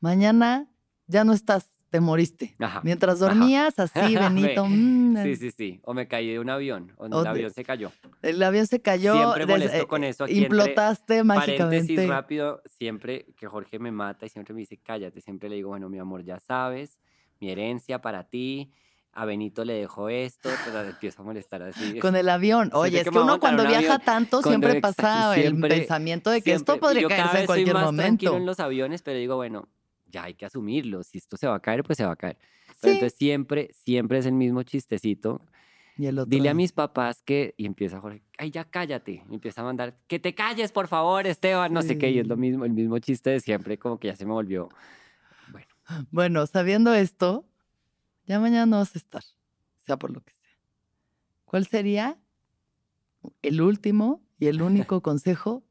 Mañana ya no estás, te moriste. Mientras dormías, así, Benito. Mm, sí, sí, sí. O me caí de un avión, o, el avión se cayó. El avión se cayó. Siempre molesto con eso. Aquí implotaste mágicamente. Paréntesis rápido, siempre que Jorge me mata y siempre me dice, cállate, siempre le digo, bueno, mi amor, ya sabes, mi herencia para ti a Benito le dejó esto, pero empiezo a molestar así. Con el avión. Oye, es que, uno cuando viaja tanto siempre pasa el pensamiento de que esto podría caerse en cualquier soy más momento. tranquilo en los aviones, pero digo, bueno, ya hay que asumirlo. Si esto se va a caer, pues se va a caer. Pero entonces siempre, siempre es el mismo chistecito. Y el otro Dile a mis papás que, y empieza Jorge, ay, ya cállate. Y empieza a mandar, que te calles, por favor, Esteban, no sé qué. Y es lo mismo, el mismo chiste de siempre, como que ya se me volvió. Bueno. Bueno, sabiendo esto, ya mañana no vas a estar, sea por lo que sea. ¿Cuál sería el último y el único consejo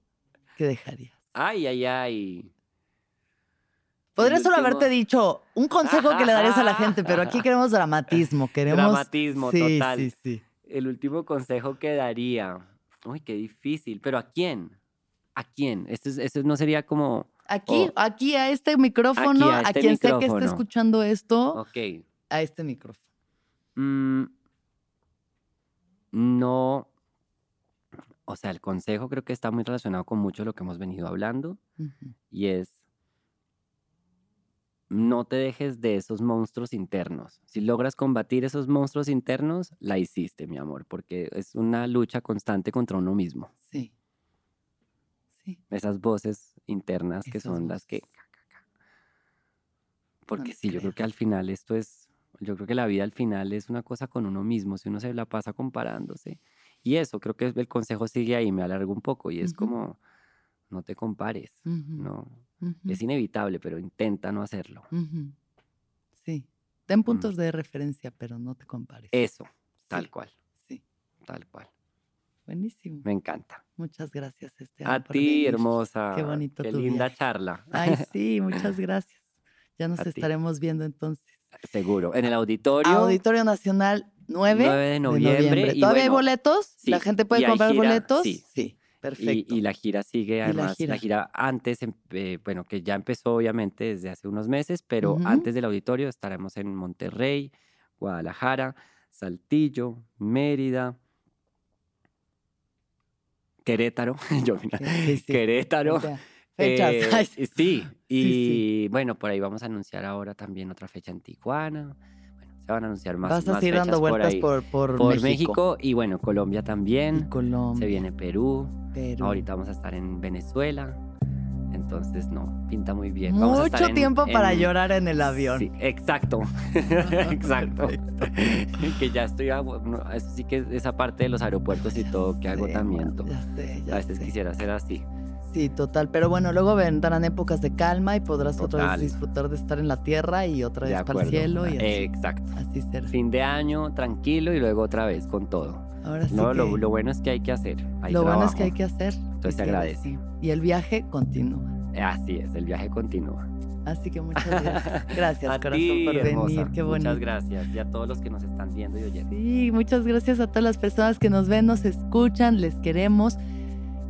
que dejarías? Ay, ay, ay. Podría solo haberte dicho un consejo que le darías a la gente, pero aquí queremos dramatismo. Queremos... Dramatismo, total. Sí, sí. El último consejo que daría. Uy, qué difícil. ¿Pero a quién? ¿A quién? Eso, eso no sería como. Aquí, aquí a este micrófono, a, este quien sea que esté escuchando esto. Ok a este micrófono? Mm, no. O sea, el consejo creo que está muy relacionado con mucho de lo que hemos venido hablando y es no te dejes de esos monstruos internos. Si logras combatir esos monstruos internos, la hiciste, mi amor, porque es una lucha constante contra uno mismo. Sí. Sí. Esas voces internas que son las que... Porque sí, yo creo que al final esto es yo creo que la vida al final es una cosa con uno mismo, si uno se la pasa comparándose. Y eso, creo que el consejo sigue ahí, me alargo un poco, y es como, no te compares, ¿no? Es inevitable, pero intenta no hacerlo. Sí, ten puntos de referencia, pero no te compares. Eso, tal cual. Sí. Tal cual. Buenísimo. Me encanta. Muchas gracias, Esteban. A ti, hermosa. Qué bonito. Qué linda charla. Ay, sí, muchas gracias. Ya nos estaremos viendo entonces. Seguro. En el auditorio. Auditorio Nacional 9, 9 de noviembre. ¿Todavía hay boletos? ¿La gente puede comprar boletos? Sí. sí. Perfecto. Y, la gira sigue, además, la gira, antes, eh, bueno, que ya empezó obviamente desde hace unos meses, pero antes del auditorio estaremos en Monterrey, Guadalajara, Saltillo, Mérida, Querétaro, yo, Querétaro. Fechas. Eh, sí, y bueno, por ahí vamos a anunciar ahora también otra fecha en Tijuana. Se van a anunciar más. Vas a seguir dando vueltas por, por, por, México. y bueno, Colombia también. Colombia. Se viene Perú. Ahorita vamos a estar en Venezuela. Entonces, no, pinta muy bien. Mucho tiempo para llorar en el avión. Sí, exacto. exacto. que ya estoy, eso sí que esa parte de los aeropuertos y todo, que agotamiento. Ya sé, ya a veces quisiera ser así. Sí, total. Pero bueno, luego vendrán épocas de calma y podrás otra vez disfrutar de estar en la tierra y otra vez para el cielo. Y así, Exacto. Así será. Fin de año, tranquilo y luego otra vez con todo. Ahora sí. No, lo, bueno es que hay que hacer. lo bueno es que hay que hacer. Entonces se agradece. Y el viaje continúa. Así es, el viaje continúa. Así que muchas gracias. Gracias, corazón, por venir. Qué bonito. Muchas gracias. Y a todos los que nos están viendo y oyendo. Sí, muchas gracias a todas las personas que nos ven, nos escuchan, les queremos.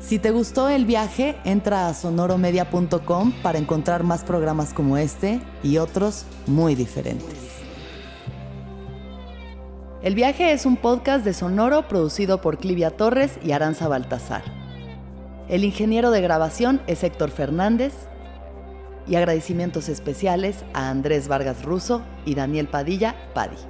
Si te gustó el viaje, entra a sonoromedia.com para encontrar más programas como este y otros muy diferentes. El viaje es un podcast de Sonoro producido por Clivia Torres y Aranza Baltazar. El ingeniero de grabación es Héctor Fernández y agradecimientos especiales a Andrés Vargas Russo y Daniel Padilla Padi.